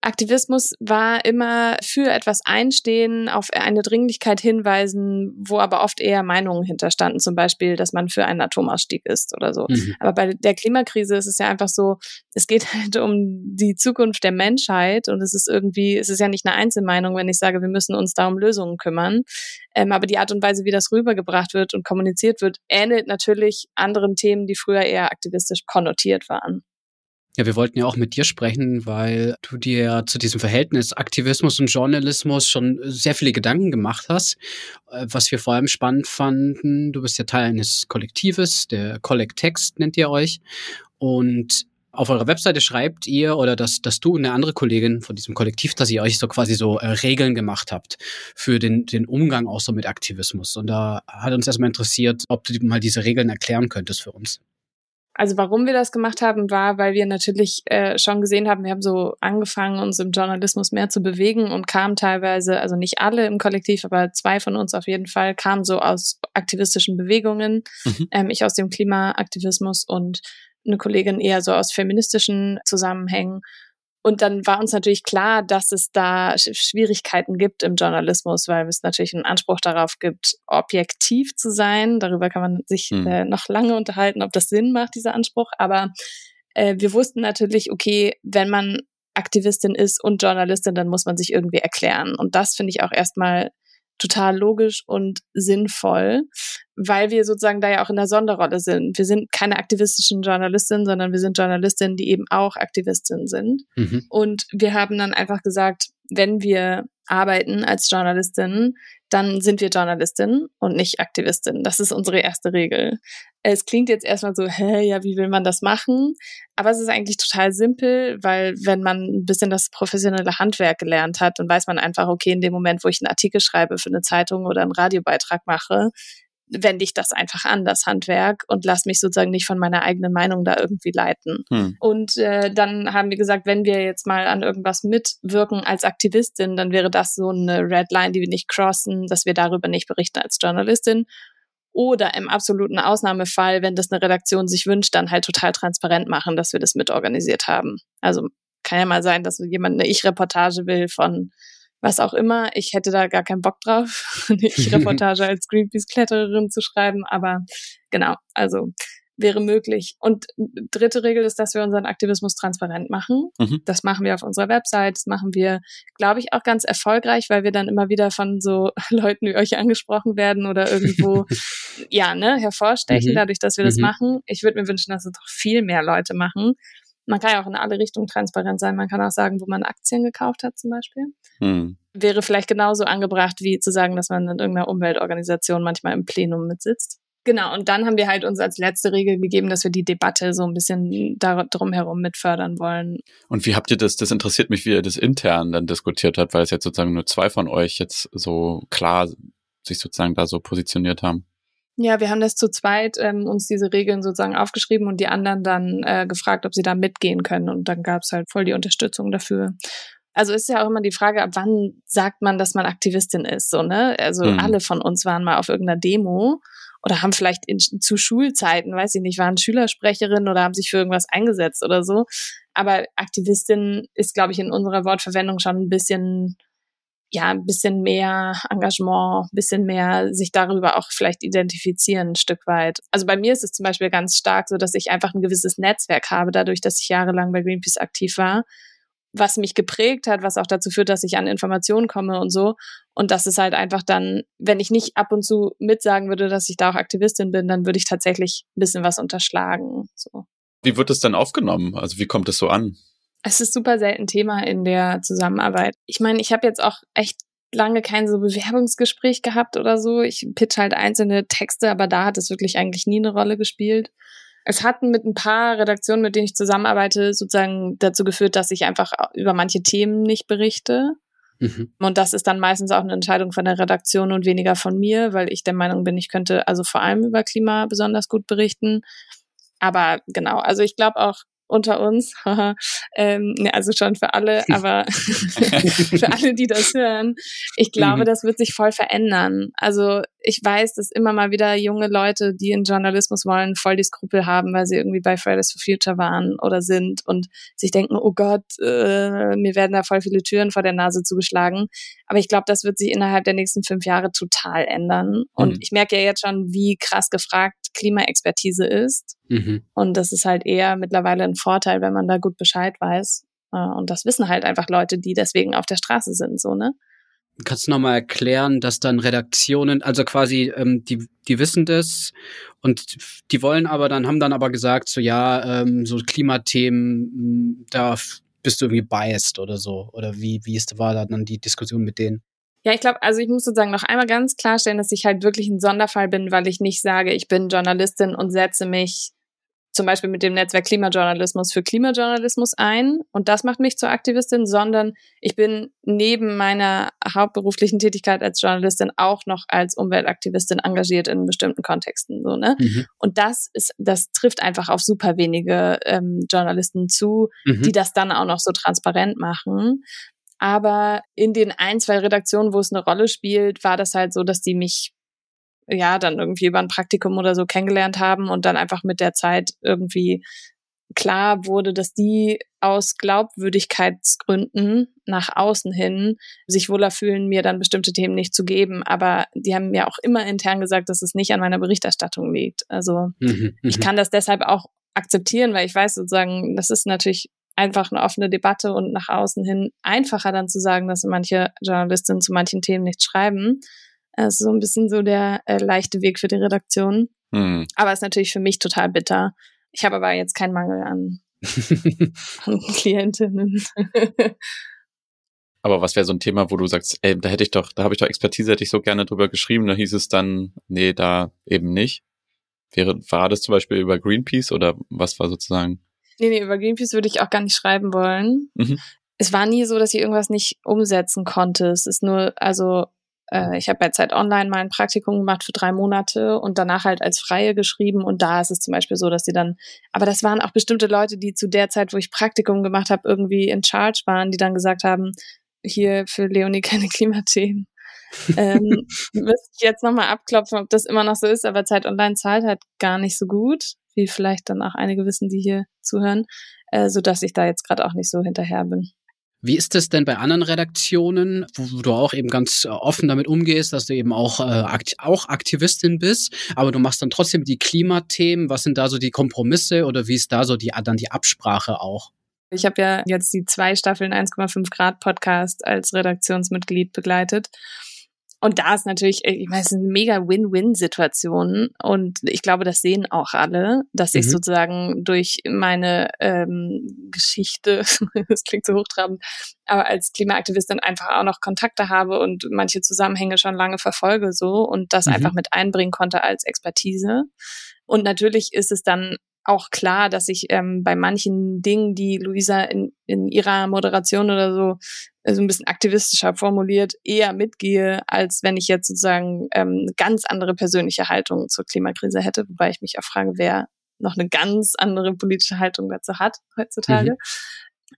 Aktivismus war immer für etwas einstehen, auf eine Dringlichkeit hinweisen, wo aber oft eher Meinungen hinterstanden, zum Beispiel, dass man für einen Atomausstieg ist oder so. Mhm. Aber bei der Klimakrise ist es ja einfach so, es geht halt um die Zukunft der Menschheit und es ist irgendwie, es ist ja nicht eine Einzelmeinung, wenn ich sage, wir müssen uns da um Lösungen kümmern. Ähm, aber die Art und Weise, wie das rübergebracht wird und kommuniziert wird, ähnelt natürlich anderen Themen, die früher eher aktivistisch konnotiert waren. Ja, wir wollten ja auch mit dir sprechen, weil du dir zu diesem Verhältnis Aktivismus und Journalismus schon sehr viele Gedanken gemacht hast. Äh, was wir vor allem spannend fanden, du bist ja Teil eines Kollektives, der Collect Text nennt ihr euch. Und auf eurer Webseite schreibt ihr oder dass, dass du und eine andere Kollegin von diesem Kollektiv, dass ihr euch so quasi so äh, Regeln gemacht habt für den, den Umgang auch so mit Aktivismus. Und da hat uns erstmal interessiert, ob du mal diese Regeln erklären könntest für uns. Also warum wir das gemacht haben, war, weil wir natürlich äh, schon gesehen haben, wir haben so angefangen, uns im Journalismus mehr zu bewegen und kamen teilweise, also nicht alle im Kollektiv, aber zwei von uns auf jeden Fall, kamen so aus aktivistischen Bewegungen. Mhm. Ähm, ich aus dem Klimaaktivismus und eine Kollegin eher so aus feministischen Zusammenhängen. Und dann war uns natürlich klar, dass es da Schwierigkeiten gibt im Journalismus, weil es natürlich einen Anspruch darauf gibt, objektiv zu sein. Darüber kann man sich mhm. äh, noch lange unterhalten, ob das Sinn macht, dieser Anspruch. Aber äh, wir wussten natürlich, okay, wenn man Aktivistin ist und Journalistin, dann muss man sich irgendwie erklären. Und das finde ich auch erstmal total logisch und sinnvoll, weil wir sozusagen da ja auch in der Sonderrolle sind. Wir sind keine aktivistischen Journalistinnen, sondern wir sind Journalistinnen, die eben auch Aktivistinnen sind. Mhm. Und wir haben dann einfach gesagt, wenn wir arbeiten als Journalistin, dann sind wir Journalistin und nicht Aktivistin. Das ist unsere erste Regel. Es klingt jetzt erstmal so, hä, ja, wie will man das machen? Aber es ist eigentlich total simpel, weil wenn man ein bisschen das professionelle Handwerk gelernt hat, dann weiß man einfach, okay, in dem Moment, wo ich einen Artikel schreibe für eine Zeitung oder einen Radiobeitrag mache, wende ich das einfach an, das Handwerk, und lass mich sozusagen nicht von meiner eigenen Meinung da irgendwie leiten. Hm. Und äh, dann haben wir gesagt, wenn wir jetzt mal an irgendwas mitwirken als Aktivistin, dann wäre das so eine Red Line, die wir nicht crossen, dass wir darüber nicht berichten als Journalistin. Oder im absoluten Ausnahmefall, wenn das eine Redaktion sich wünscht, dann halt total transparent machen, dass wir das mitorganisiert haben. Also kann ja mal sein, dass jemand eine Ich-Reportage will von was auch immer. Ich hätte da gar keinen Bock drauf, eine Ich-Reportage als Greenpeace-Klettererin zu schreiben, aber genau, also wäre möglich. Und dritte Regel ist, dass wir unseren Aktivismus transparent machen. Mhm. Das machen wir auf unserer Website. Das machen wir, glaube ich, auch ganz erfolgreich, weil wir dann immer wieder von so Leuten wie euch angesprochen werden oder irgendwo, ja, ne, hervorstechen, mhm. dadurch, dass wir mhm. das machen. Ich würde mir wünschen, dass es doch viel mehr Leute machen. Man kann ja auch in alle Richtungen transparent sein. Man kann auch sagen, wo man Aktien gekauft hat zum Beispiel. Hm. Wäre vielleicht genauso angebracht, wie zu sagen, dass man in irgendeiner Umweltorganisation manchmal im Plenum mitsitzt. Genau, und dann haben wir halt uns als letzte Regel gegeben, dass wir die Debatte so ein bisschen darum herum mit fördern wollen. Und wie habt ihr das, das interessiert mich, wie ihr das intern dann diskutiert habt, weil es jetzt sozusagen nur zwei von euch jetzt so klar sich sozusagen da so positioniert haben. Ja, wir haben das zu zweit ähm, uns diese Regeln sozusagen aufgeschrieben und die anderen dann äh, gefragt, ob sie da mitgehen können. Und dann gab es halt voll die Unterstützung dafür. Also ist ja auch immer die Frage, ab wann sagt man, dass man Aktivistin ist, so, ne? Also mhm. alle von uns waren mal auf irgendeiner Demo oder haben vielleicht in, zu Schulzeiten, weiß ich nicht, waren Schülersprecherin oder haben sich für irgendwas eingesetzt oder so. Aber Aktivistin ist, glaube ich, in unserer Wortverwendung schon ein bisschen ja, ein bisschen mehr Engagement, ein bisschen mehr sich darüber auch vielleicht identifizieren ein Stück weit. Also bei mir ist es zum Beispiel ganz stark so, dass ich einfach ein gewisses Netzwerk habe, dadurch, dass ich jahrelang bei Greenpeace aktiv war, was mich geprägt hat, was auch dazu führt, dass ich an Informationen komme und so. Und das ist halt einfach dann, wenn ich nicht ab und zu mitsagen würde, dass ich da auch Aktivistin bin, dann würde ich tatsächlich ein bisschen was unterschlagen. So. Wie wird es denn aufgenommen? Also wie kommt es so an? Es ist super selten Thema in der Zusammenarbeit. Ich meine, ich habe jetzt auch echt lange kein so Bewerbungsgespräch gehabt oder so. Ich pitch halt einzelne Texte, aber da hat es wirklich eigentlich nie eine Rolle gespielt. Es hat mit ein paar Redaktionen, mit denen ich zusammenarbeite, sozusagen dazu geführt, dass ich einfach über manche Themen nicht berichte. Mhm. Und das ist dann meistens auch eine Entscheidung von der Redaktion und weniger von mir, weil ich der Meinung bin, ich könnte also vor allem über Klima besonders gut berichten. Aber genau, also ich glaube auch, unter uns. ähm, ne, also schon für alle, aber für alle, die das hören. Ich glaube, mhm. das wird sich voll verändern. Also ich weiß, dass immer mal wieder junge Leute, die in Journalismus wollen, voll die Skrupel haben, weil sie irgendwie bei Fridays for Future waren oder sind und sich denken, oh Gott, äh, mir werden da voll viele Türen vor der Nase zugeschlagen. Aber ich glaube, das wird sich innerhalb der nächsten fünf Jahre total ändern. Und mhm. ich merke ja jetzt schon, wie krass gefragt Klimaexpertise ist. Mhm. Und das ist halt eher mittlerweile ein Vorteil, wenn man da gut Bescheid weiß. Äh, und das wissen halt einfach Leute, die deswegen auf der Straße sind, so, ne? Kannst du nochmal erklären, dass dann Redaktionen, also quasi, ähm, die, die wissen das und die wollen aber dann, haben dann aber gesagt, so ja, ähm, so Klimathemen, da bist du irgendwie biased oder so. Oder wie, wie ist, war da dann die Diskussion mit denen? Ja, ich glaube, also ich muss sozusagen noch einmal ganz klarstellen, dass ich halt wirklich ein Sonderfall bin, weil ich nicht sage, ich bin Journalistin und setze mich zum Beispiel mit dem Netzwerk Klimajournalismus für Klimajournalismus ein und das macht mich zur Aktivistin, sondern ich bin neben meiner hauptberuflichen Tätigkeit als Journalistin auch noch als Umweltaktivistin engagiert in bestimmten Kontexten. So, ne? Mhm. Und das ist, das trifft einfach auf super wenige ähm, Journalisten zu, mhm. die das dann auch noch so transparent machen. Aber in den ein, zwei Redaktionen, wo es eine Rolle spielt, war das halt so, dass die mich ja dann irgendwie über ein Praktikum oder so kennengelernt haben und dann einfach mit der Zeit irgendwie klar wurde, dass die aus Glaubwürdigkeitsgründen nach außen hin sich wohler fühlen, mir dann bestimmte Themen nicht zu geben. Aber die haben mir auch immer intern gesagt, dass es nicht an meiner Berichterstattung liegt. Also mhm, ich mhm. kann das deshalb auch akzeptieren, weil ich weiß sozusagen, das ist natürlich einfach eine offene Debatte und nach außen hin einfacher dann zu sagen, dass manche Journalistinnen zu manchen Themen nicht schreiben. Das ist so ein bisschen so der äh, leichte Weg für die Redaktion. Hm. Aber ist natürlich für mich total bitter. Ich habe aber jetzt keinen Mangel an, an Klientinnen. Aber was wäre so ein Thema, wo du sagst, ey, da hätte ich doch, da habe ich doch Expertise, hätte ich so gerne drüber geschrieben, da hieß es dann, nee, da eben nicht. Wäre, war das zum Beispiel über Greenpeace oder was war sozusagen? Nee, nee, über Greenpeace würde ich auch gar nicht schreiben wollen. Mhm. Es war nie so, dass ich irgendwas nicht umsetzen konnte. Es ist nur, also äh, ich habe bei Zeit Online mal ein Praktikum gemacht für drei Monate und danach halt als Freie geschrieben. Und da ist es zum Beispiel so, dass sie dann, aber das waren auch bestimmte Leute, die zu der Zeit, wo ich Praktikum gemacht habe, irgendwie in Charge waren, die dann gesagt haben, hier für Leonie keine Klimathemen. ähm, müsste ich jetzt nochmal abklopfen, ob das immer noch so ist, aber Zeit Online zahlt halt gar nicht so gut, wie vielleicht dann auch einige wissen, die hier zuhören, äh, so dass ich da jetzt gerade auch nicht so hinterher bin. Wie ist es denn bei anderen Redaktionen, wo du auch eben ganz äh, offen damit umgehst, dass du eben auch, äh, akt auch Aktivistin bist, aber du machst dann trotzdem die Klimathemen. Was sind da so die Kompromisse oder wie ist da so die, dann die Absprache auch? Ich habe ja jetzt die zwei Staffeln 1,5 Grad Podcast als Redaktionsmitglied begleitet. Und da ist natürlich, ich meine, es ist eine mega Win-Win-Situation. Und ich glaube, das sehen auch alle, dass ich Mhm. sozusagen durch meine ähm, Geschichte, das klingt so hochtrabend, aber als Klimaaktivistin einfach auch noch Kontakte habe und manche Zusammenhänge schon lange verfolge so und das Mhm. einfach mit einbringen konnte als Expertise. Und natürlich ist es dann auch klar, dass ich ähm, bei manchen Dingen, die Luisa in, in ihrer Moderation oder so äh, so ein bisschen aktivistischer formuliert, eher mitgehe, als wenn ich jetzt sozusagen ähm, eine ganz andere persönliche Haltung zur Klimakrise hätte, wobei ich mich auch frage, wer noch eine ganz andere politische Haltung dazu hat heutzutage. Mhm.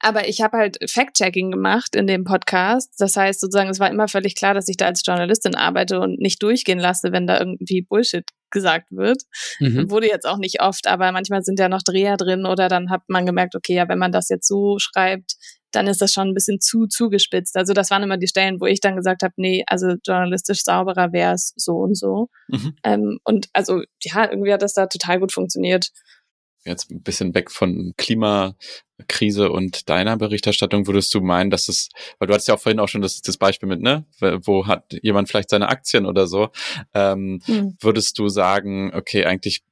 Aber ich habe halt Fact-Checking gemacht in dem Podcast. Das heißt sozusagen, es war immer völlig klar, dass ich da als Journalistin arbeite und nicht durchgehen lasse, wenn da irgendwie Bullshit gesagt wird. Mhm. Wurde jetzt auch nicht oft, aber manchmal sind ja noch Dreher drin oder dann hat man gemerkt, okay, ja, wenn man das jetzt so schreibt, dann ist das schon ein bisschen zu zugespitzt. Also das waren immer die Stellen, wo ich dann gesagt habe, nee, also journalistisch sauberer wäre es so und so. Mhm. Ähm, und also ja, irgendwie hat das da total gut funktioniert. Jetzt ein bisschen weg von Klimakrise und deiner Berichterstattung, würdest du meinen, dass es, weil du hattest ja auch vorhin auch schon das, das Beispiel mit, ne, wo hat jemand vielleicht seine Aktien oder so, ähm, Hm. würdest du sagen, okay, eigentlich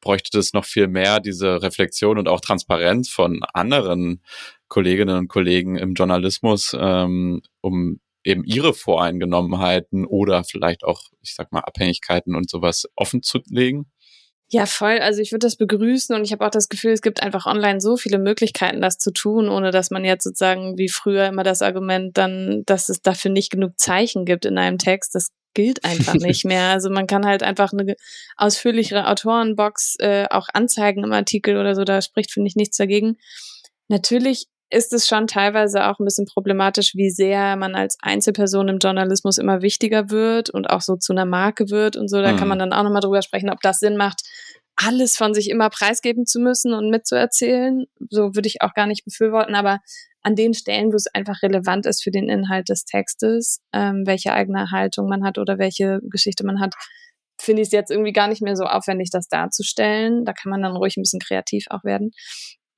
bräuchte das noch viel mehr, diese Reflexion und auch Transparenz von anderen Kolleginnen und Kollegen im Journalismus, ähm, um eben ihre Voreingenommenheiten oder vielleicht auch, ich sag mal, Abhängigkeiten und sowas offen zu legen? Ja, voll. Also ich würde das begrüßen und ich habe auch das Gefühl, es gibt einfach online so viele Möglichkeiten, das zu tun, ohne dass man jetzt sozusagen wie früher immer das Argument dann, dass es dafür nicht genug Zeichen gibt in einem Text. Das gilt einfach nicht mehr. Also man kann halt einfach eine ausführlichere Autorenbox äh, auch anzeigen im Artikel oder so. Da spricht, finde ich, nichts dagegen. Natürlich ist es schon teilweise auch ein bisschen problematisch, wie sehr man als Einzelperson im Journalismus immer wichtiger wird und auch so zu einer Marke wird und so. Da Mhm. kann man dann auch nochmal drüber sprechen, ob das Sinn macht, alles von sich immer preisgeben zu müssen und mitzuerzählen. So würde ich auch gar nicht befürworten, aber an den Stellen, wo es einfach relevant ist für den Inhalt des Textes, ähm, welche eigene Haltung man hat oder welche Geschichte man hat, finde ich es jetzt irgendwie gar nicht mehr so aufwendig, das darzustellen. Da kann man dann ruhig ein bisschen kreativ auch werden.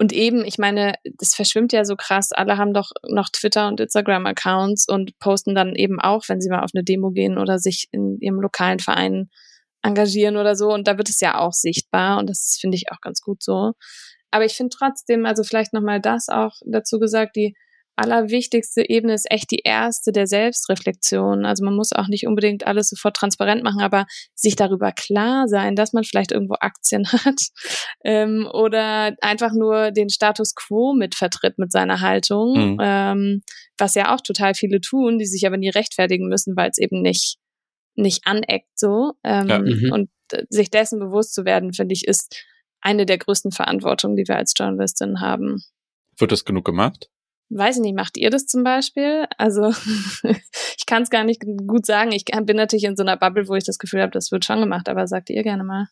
Und eben, ich meine, das verschwimmt ja so krass. Alle haben doch noch Twitter und Instagram-Accounts und posten dann eben auch, wenn sie mal auf eine Demo gehen oder sich in ihrem lokalen Verein engagieren oder so. Und da wird es ja auch sichtbar und das finde ich auch ganz gut so. Aber ich finde trotzdem, also vielleicht nochmal das auch dazu gesagt, die allerwichtigste Ebene ist echt die erste der Selbstreflexion. Also man muss auch nicht unbedingt alles sofort transparent machen, aber sich darüber klar sein, dass man vielleicht irgendwo Aktien hat ähm, oder einfach nur den Status quo mitvertritt mit seiner Haltung, Mhm. ähm, was ja auch total viele tun, die sich aber nie rechtfertigen müssen, weil es eben nicht nicht aneckt so. Ähm, Ja. Mhm. Und äh, sich dessen bewusst zu werden, finde ich, ist eine der größten Verantwortungen, die wir als Journalistin haben. Wird das genug gemacht? Weiß ich nicht, macht ihr das zum Beispiel? Also ich kann es gar nicht gut sagen. Ich bin natürlich in so einer Bubble, wo ich das Gefühl habe, das wird schon gemacht, aber sagt ihr gerne mal.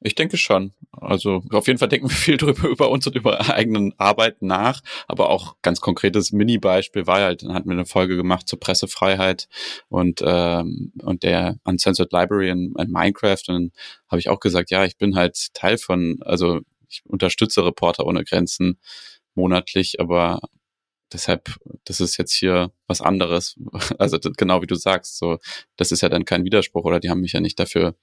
Ich denke schon. Also auf jeden Fall denken wir viel drüber über uns und über eigenen Arbeit nach. Aber auch ganz konkretes Mini-Beispiel war halt, dann hatten wir eine Folge gemacht zur Pressefreiheit und ähm, und der Uncensored Library in, in Minecraft. Und dann habe ich auch gesagt, ja, ich bin halt Teil von, also ich unterstütze Reporter ohne Grenzen monatlich, aber deshalb, das ist jetzt hier was anderes. Also genau wie du sagst, so das ist ja dann kein Widerspruch oder die haben mich ja nicht dafür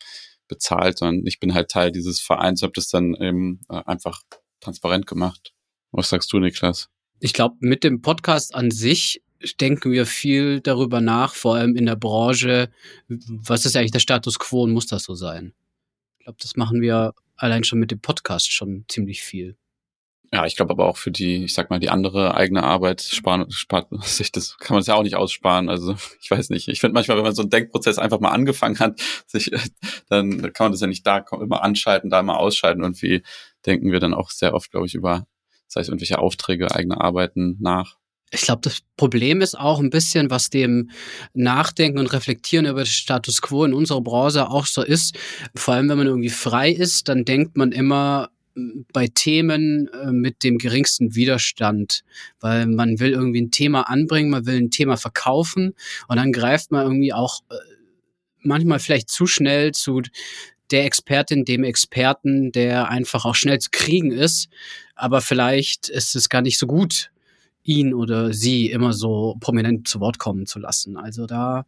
bezahlt, sondern ich bin halt Teil dieses Vereins, habe das dann eben äh, einfach transparent gemacht. Was sagst du, Niklas? Ich glaube, mit dem Podcast an sich denken wir viel darüber nach, vor allem in der Branche, was ist eigentlich der Status quo und muss das so sein? Ich glaube, das machen wir allein schon mit dem Podcast schon ziemlich viel. Ja, ich glaube aber auch für die, ich sag mal, die andere eigene Arbeit sparen, spart sich das, kann man es ja auch nicht aussparen. Also ich weiß nicht. Ich finde manchmal, wenn man so einen Denkprozess einfach mal angefangen hat, sich, dann kann man das ja nicht da immer anschalten, da immer ausschalten. Und wie denken wir dann auch sehr oft, glaube ich, über, sei es irgendwelche Aufträge, eigene Arbeiten nach. Ich glaube, das Problem ist auch ein bisschen, was dem Nachdenken und Reflektieren über den Status quo in unserer Branche auch so ist. Vor allem, wenn man irgendwie frei ist, dann denkt man immer, bei Themen äh, mit dem geringsten Widerstand, weil man will irgendwie ein Thema anbringen, man will ein Thema verkaufen und dann greift man irgendwie auch äh, manchmal vielleicht zu schnell zu der Expertin, dem Experten, der einfach auch schnell zu kriegen ist, aber vielleicht ist es gar nicht so gut, ihn oder sie immer so prominent zu Wort kommen zu lassen. Also da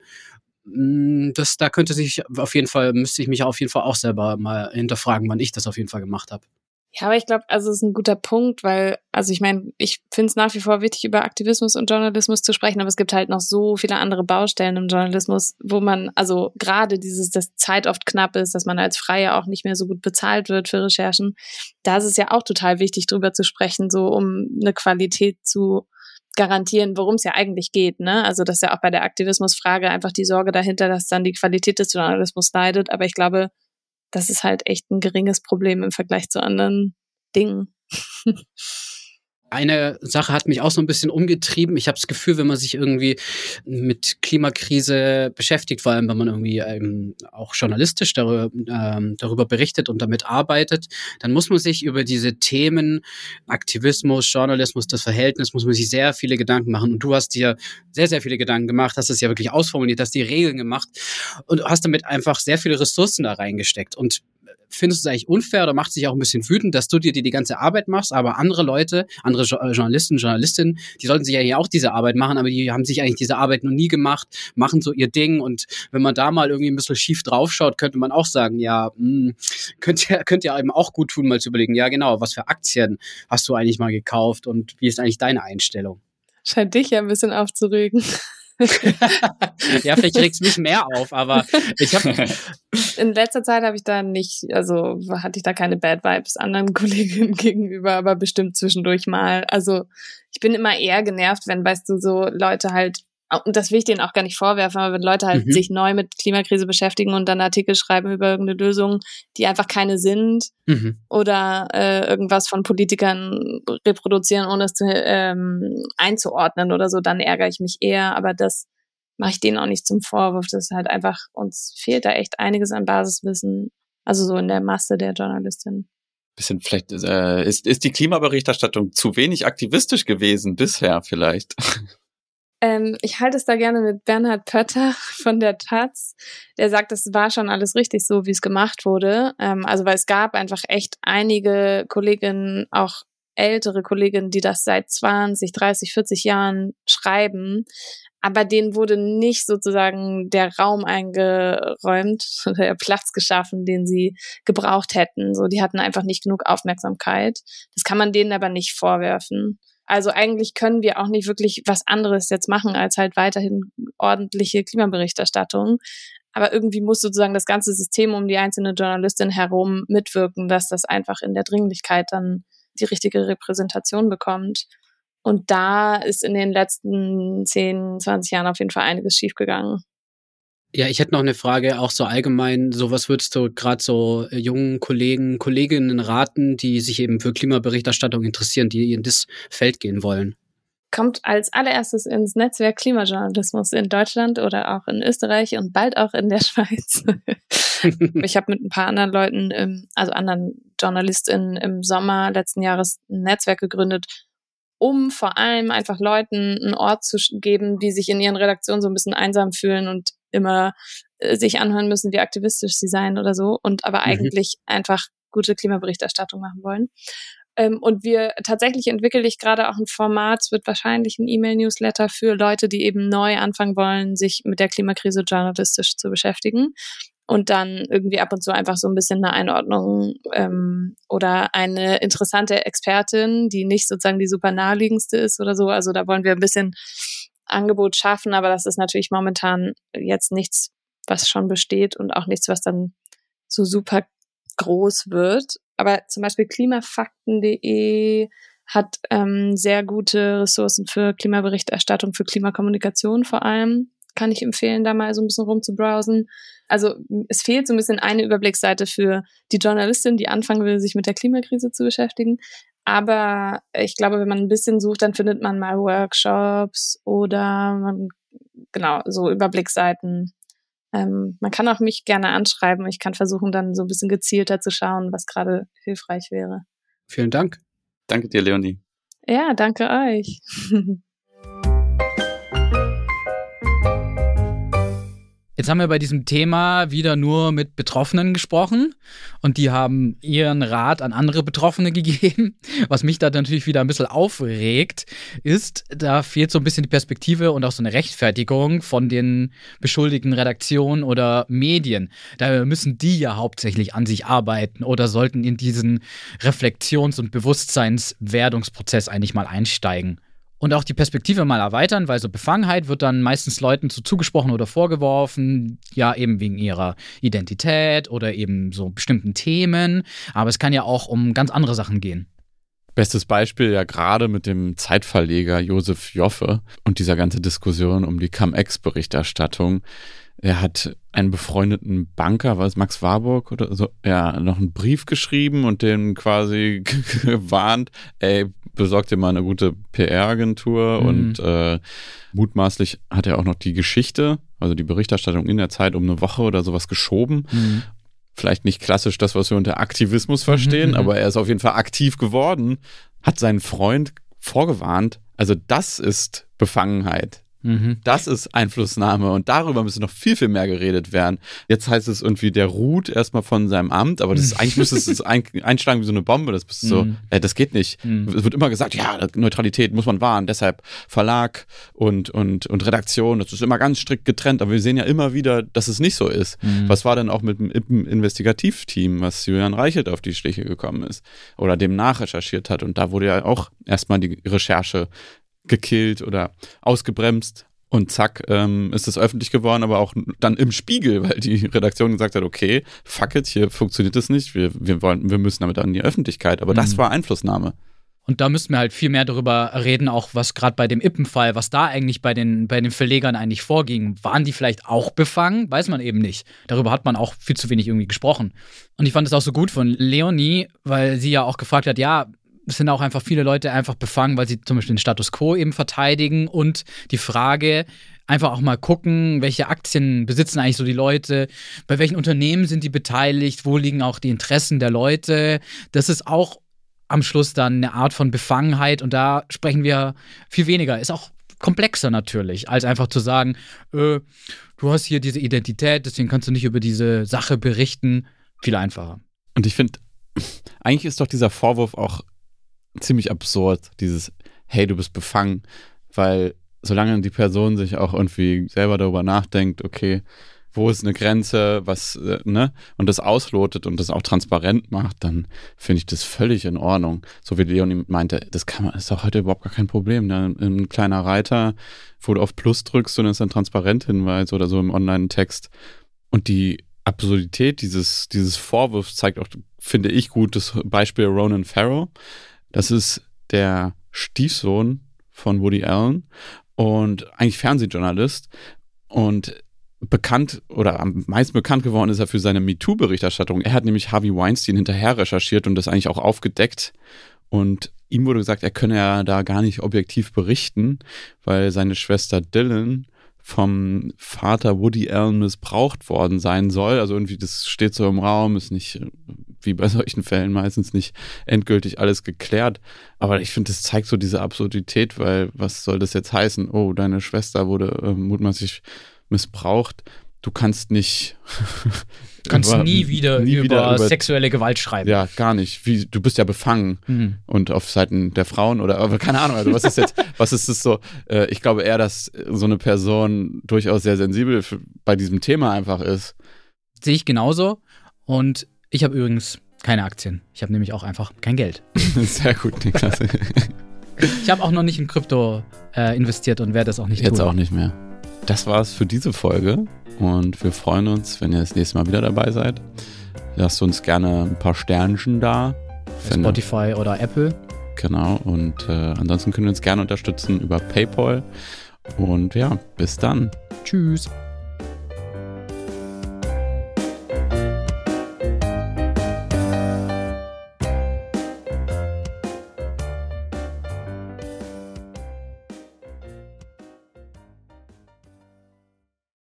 mm, das, da könnte sich auf jeden Fall, müsste ich mich auf jeden Fall auch selber mal hinterfragen, wann ich das auf jeden Fall gemacht habe. Ja, aber ich glaube, also es ist ein guter Punkt, weil, also ich meine, ich finde es nach wie vor wichtig, über Aktivismus und Journalismus zu sprechen, aber es gibt halt noch so viele andere Baustellen im Journalismus, wo man, also gerade dieses, dass Zeit oft knapp ist, dass man als Freier auch nicht mehr so gut bezahlt wird für Recherchen. Da ist es ja auch total wichtig, drüber zu sprechen, so um eine Qualität zu garantieren, worum es ja eigentlich geht. Ne? Also das ist ja auch bei der Aktivismusfrage einfach die Sorge dahinter, dass dann die Qualität des Journalismus leidet. Aber ich glaube, das ist halt echt ein geringes Problem im Vergleich zu anderen Dingen. Eine Sache hat mich auch so ein bisschen umgetrieben. Ich habe das Gefühl, wenn man sich irgendwie mit Klimakrise beschäftigt, vor allem wenn man irgendwie ähm, auch journalistisch darüber, ähm, darüber berichtet und damit arbeitet, dann muss man sich über diese Themen Aktivismus, Journalismus, das Verhältnis, muss man sich sehr viele Gedanken machen. Und du hast dir sehr, sehr viele Gedanken gemacht, hast es ja wirklich ausformuliert, hast die Regeln gemacht und hast damit einfach sehr viele Ressourcen da reingesteckt. Und findest du es eigentlich unfair oder macht sich auch ein bisschen wütend, dass du dir die, die ganze Arbeit machst, aber andere Leute, andere jo äh, Journalisten, Journalistinnen, die sollten sich ja auch diese Arbeit machen, aber die haben sich eigentlich diese Arbeit noch nie gemacht, machen so ihr Ding und wenn man da mal irgendwie ein bisschen schief draufschaut, könnte man auch sagen, ja, mh, hm, könnt ihr, könnt ihr einem auch gut tun, mal zu überlegen, ja genau, was für Aktien hast du eigentlich mal gekauft und wie ist eigentlich deine Einstellung? Scheint dich ja ein bisschen aufzuregen. ja, vielleicht regt es mich mehr auf, aber ich habe in letzter Zeit habe ich da nicht, also hatte ich da keine Bad Vibes anderen Kolleginnen gegenüber, aber bestimmt zwischendurch mal. Also ich bin immer eher genervt, wenn, weißt du, so Leute halt und das will ich denen auch gar nicht vorwerfen, aber wenn Leute halt mhm. sich neu mit Klimakrise beschäftigen und dann Artikel schreiben über irgendeine Lösung, die einfach keine sind mhm. oder äh, irgendwas von Politikern reproduzieren, ohne es zu, ähm, einzuordnen oder so, dann ärgere ich mich eher. Aber das mache ich denen auch nicht zum Vorwurf. Das ist halt einfach, uns fehlt da echt einiges an Basiswissen, also so in der Masse der Journalistin bisschen vielleicht äh, ist ist die Klimaberichterstattung zu wenig aktivistisch gewesen bisher vielleicht Ähm, ich halte es da gerne mit Bernhard Pötter von der Taz. Der sagt, es war schon alles richtig so, wie es gemacht wurde. Ähm, also weil es gab einfach echt einige Kolleginnen, auch ältere Kolleginnen, die das seit 20, 30, 40 Jahren schreiben. Aber denen wurde nicht sozusagen der Raum eingeräumt der Platz geschaffen, den sie gebraucht hätten. So, die hatten einfach nicht genug Aufmerksamkeit. Das kann man denen aber nicht vorwerfen. Also eigentlich können wir auch nicht wirklich was anderes jetzt machen, als halt weiterhin ordentliche Klimaberichterstattung. Aber irgendwie muss sozusagen das ganze System um die einzelne Journalistin herum mitwirken, dass das einfach in der Dringlichkeit dann die richtige Repräsentation bekommt. Und da ist in den letzten 10, 20 Jahren auf jeden Fall einiges schiefgegangen. Ja, ich hätte noch eine Frage, auch so allgemein, so was würdest du gerade so äh, jungen Kollegen, Kolleginnen raten, die sich eben für Klimaberichterstattung interessieren, die in das Feld gehen wollen? Kommt als allererstes ins Netzwerk Klimajournalismus in Deutschland oder auch in Österreich und bald auch in der Schweiz. ich habe mit ein paar anderen Leuten, also anderen JournalistInnen im Sommer letzten Jahres ein Netzwerk gegründet, um vor allem einfach Leuten einen Ort zu geben, die sich in ihren Redaktionen so ein bisschen einsam fühlen und immer äh, sich anhören müssen, wie aktivistisch sie seien oder so und aber mhm. eigentlich einfach gute Klimaberichterstattung machen wollen. Ähm, und wir tatsächlich entwickle ich gerade auch ein Format, es wird wahrscheinlich ein E-Mail-Newsletter für Leute, die eben neu anfangen wollen, sich mit der Klimakrise journalistisch zu beschäftigen und dann irgendwie ab und zu einfach so ein bisschen eine Einordnung ähm, oder eine interessante Expertin, die nicht sozusagen die super naheliegendste ist oder so. Also da wollen wir ein bisschen Angebot schaffen, aber das ist natürlich momentan jetzt nichts, was schon besteht und auch nichts, was dann so super groß wird. Aber zum Beispiel klimafakten.de hat ähm, sehr gute Ressourcen für Klimaberichterstattung, für Klimakommunikation vor allem. Kann ich empfehlen, da mal so ein bisschen rumzubrowsen. Also es fehlt so ein bisschen eine Überblicksseite für die Journalistin, die anfangen will, sich mit der Klimakrise zu beschäftigen. Aber ich glaube, wenn man ein bisschen sucht, dann findet man mal Workshops oder man, genau so Überblicksseiten. Ähm, man kann auch mich gerne anschreiben. Ich kann versuchen, dann so ein bisschen gezielter zu schauen, was gerade hilfreich wäre. Vielen Dank. Danke dir, Leonie. Ja, danke euch. Jetzt haben wir bei diesem Thema wieder nur mit Betroffenen gesprochen und die haben ihren Rat an andere Betroffene gegeben. Was mich da natürlich wieder ein bisschen aufregt, ist, da fehlt so ein bisschen die Perspektive und auch so eine Rechtfertigung von den beschuldigten Redaktionen oder Medien. Da müssen die ja hauptsächlich an sich arbeiten oder sollten in diesen Reflexions- und Bewusstseinswerdungsprozess eigentlich mal einsteigen und auch die Perspektive mal erweitern, weil so Befangenheit wird dann meistens Leuten zu zugesprochen oder vorgeworfen, ja eben wegen ihrer Identität oder eben so bestimmten Themen, aber es kann ja auch um ganz andere Sachen gehen. Bestes Beispiel ja gerade mit dem Zeitverleger Josef Joffe und dieser ganze Diskussion um die Cum-Ex-Berichterstattung. Er hat einen befreundeten Banker, war es Max Warburg oder so, ja, noch einen Brief geschrieben und den quasi gewarnt, ey, besorgt dir mal eine gute PR-Agentur mhm. und äh, mutmaßlich hat er auch noch die Geschichte, also die Berichterstattung in der Zeit um eine Woche oder sowas geschoben. Mhm. Vielleicht nicht klassisch das, was wir unter Aktivismus verstehen, mhm. aber er ist auf jeden Fall aktiv geworden, hat seinen Freund vorgewarnt. Also das ist Befangenheit. Mhm. Das ist Einflussnahme und darüber müsste noch viel, viel mehr geredet werden. Jetzt heißt es irgendwie, der ruht erstmal von seinem Amt, aber das ist, eigentlich müsste es ein, einschlagen wie so eine Bombe. Das bist so, mhm. äh, das geht nicht. Mhm. Es wird immer gesagt, ja, Neutralität muss man wahren, deshalb Verlag und, und, und Redaktion, das ist immer ganz strikt getrennt, aber wir sehen ja immer wieder, dass es nicht so ist. Mhm. Was war denn auch mit dem Investigativteam, was Julian Reichelt auf die Schliche gekommen ist oder dem nachrecherchiert hat und da wurde ja auch erstmal die Recherche gekillt oder ausgebremst. Und zack, ähm, ist es öffentlich geworden, aber auch dann im Spiegel, weil die Redaktion gesagt hat, okay, fuck it, hier funktioniert das nicht, wir, wir, wollen, wir müssen damit an die Öffentlichkeit. Aber mhm. das war Einflussnahme. Und da müssten wir halt viel mehr darüber reden, auch was gerade bei dem Ippen-Fall, was da eigentlich bei den, bei den Verlegern eigentlich vorging. Waren die vielleicht auch befangen? Weiß man eben nicht. Darüber hat man auch viel zu wenig irgendwie gesprochen. Und ich fand es auch so gut von Leonie, weil sie ja auch gefragt hat, ja, es sind auch einfach viele Leute einfach befangen, weil sie zum Beispiel den Status quo eben verteidigen und die Frage, einfach auch mal gucken, welche Aktien besitzen eigentlich so die Leute, bei welchen Unternehmen sind die beteiligt, wo liegen auch die Interessen der Leute. Das ist auch am Schluss dann eine Art von Befangenheit und da sprechen wir viel weniger. Ist auch komplexer natürlich, als einfach zu sagen, äh, du hast hier diese Identität, deswegen kannst du nicht über diese Sache berichten. Viel einfacher. Und ich finde, eigentlich ist doch dieser Vorwurf auch ziemlich absurd, dieses, hey, du bist befangen, weil solange die Person sich auch irgendwie selber darüber nachdenkt, okay, wo ist eine Grenze, was, äh, ne, und das auslotet und das auch transparent macht, dann finde ich das völlig in Ordnung. So wie Leonie meinte, das kann man, ist doch heute überhaupt gar kein Problem. Ne? Ein kleiner Reiter, wo du auf Plus drückst und es ein Transparent-Hinweis oder so im Online-Text. Und die Absurdität dieses, dieses Vorwurfs zeigt auch, finde ich, gut das Beispiel Ronan Farrow. Das ist der Stiefsohn von Woody Allen und eigentlich Fernsehjournalist und bekannt oder am meisten bekannt geworden ist er für seine MeToo-Berichterstattung. Er hat nämlich Harvey Weinstein hinterher recherchiert und das eigentlich auch aufgedeckt. Und ihm wurde gesagt, er könne ja da gar nicht objektiv berichten, weil seine Schwester Dylan vom Vater Woody Allen missbraucht worden sein soll. Also irgendwie, das steht so im Raum, ist nicht, wie bei solchen Fällen meistens nicht endgültig alles geklärt. Aber ich finde, das zeigt so diese Absurdität, weil was soll das jetzt heißen? Oh, deine Schwester wurde äh, mutmaßlich missbraucht. Du kannst nicht kannst über, nie wieder nie über, wieder sexuelle Gewalt schreiben. Ja, gar nicht. Wie, du bist ja befangen mhm. und auf Seiten der Frauen oder aber keine Ahnung. Also was ist jetzt, was ist das so? Äh, ich glaube eher, dass so eine Person durchaus sehr sensibel für, bei diesem Thema einfach ist. Sehe ich genauso. Und ich habe übrigens keine Aktien. Ich habe nämlich auch einfach kein Geld. Sehr gut, Niklas. Ich habe auch noch nicht in Krypto äh, investiert und werde das auch nicht Jetzt tun. auch nicht mehr. Das war's für diese Folge und wir freuen uns, wenn ihr das nächste Mal wieder dabei seid. Lasst uns gerne ein paar Sternchen da. Spotify oder Apple. Genau, und äh, ansonsten könnt ihr uns gerne unterstützen über PayPal. Und ja, bis dann. Tschüss.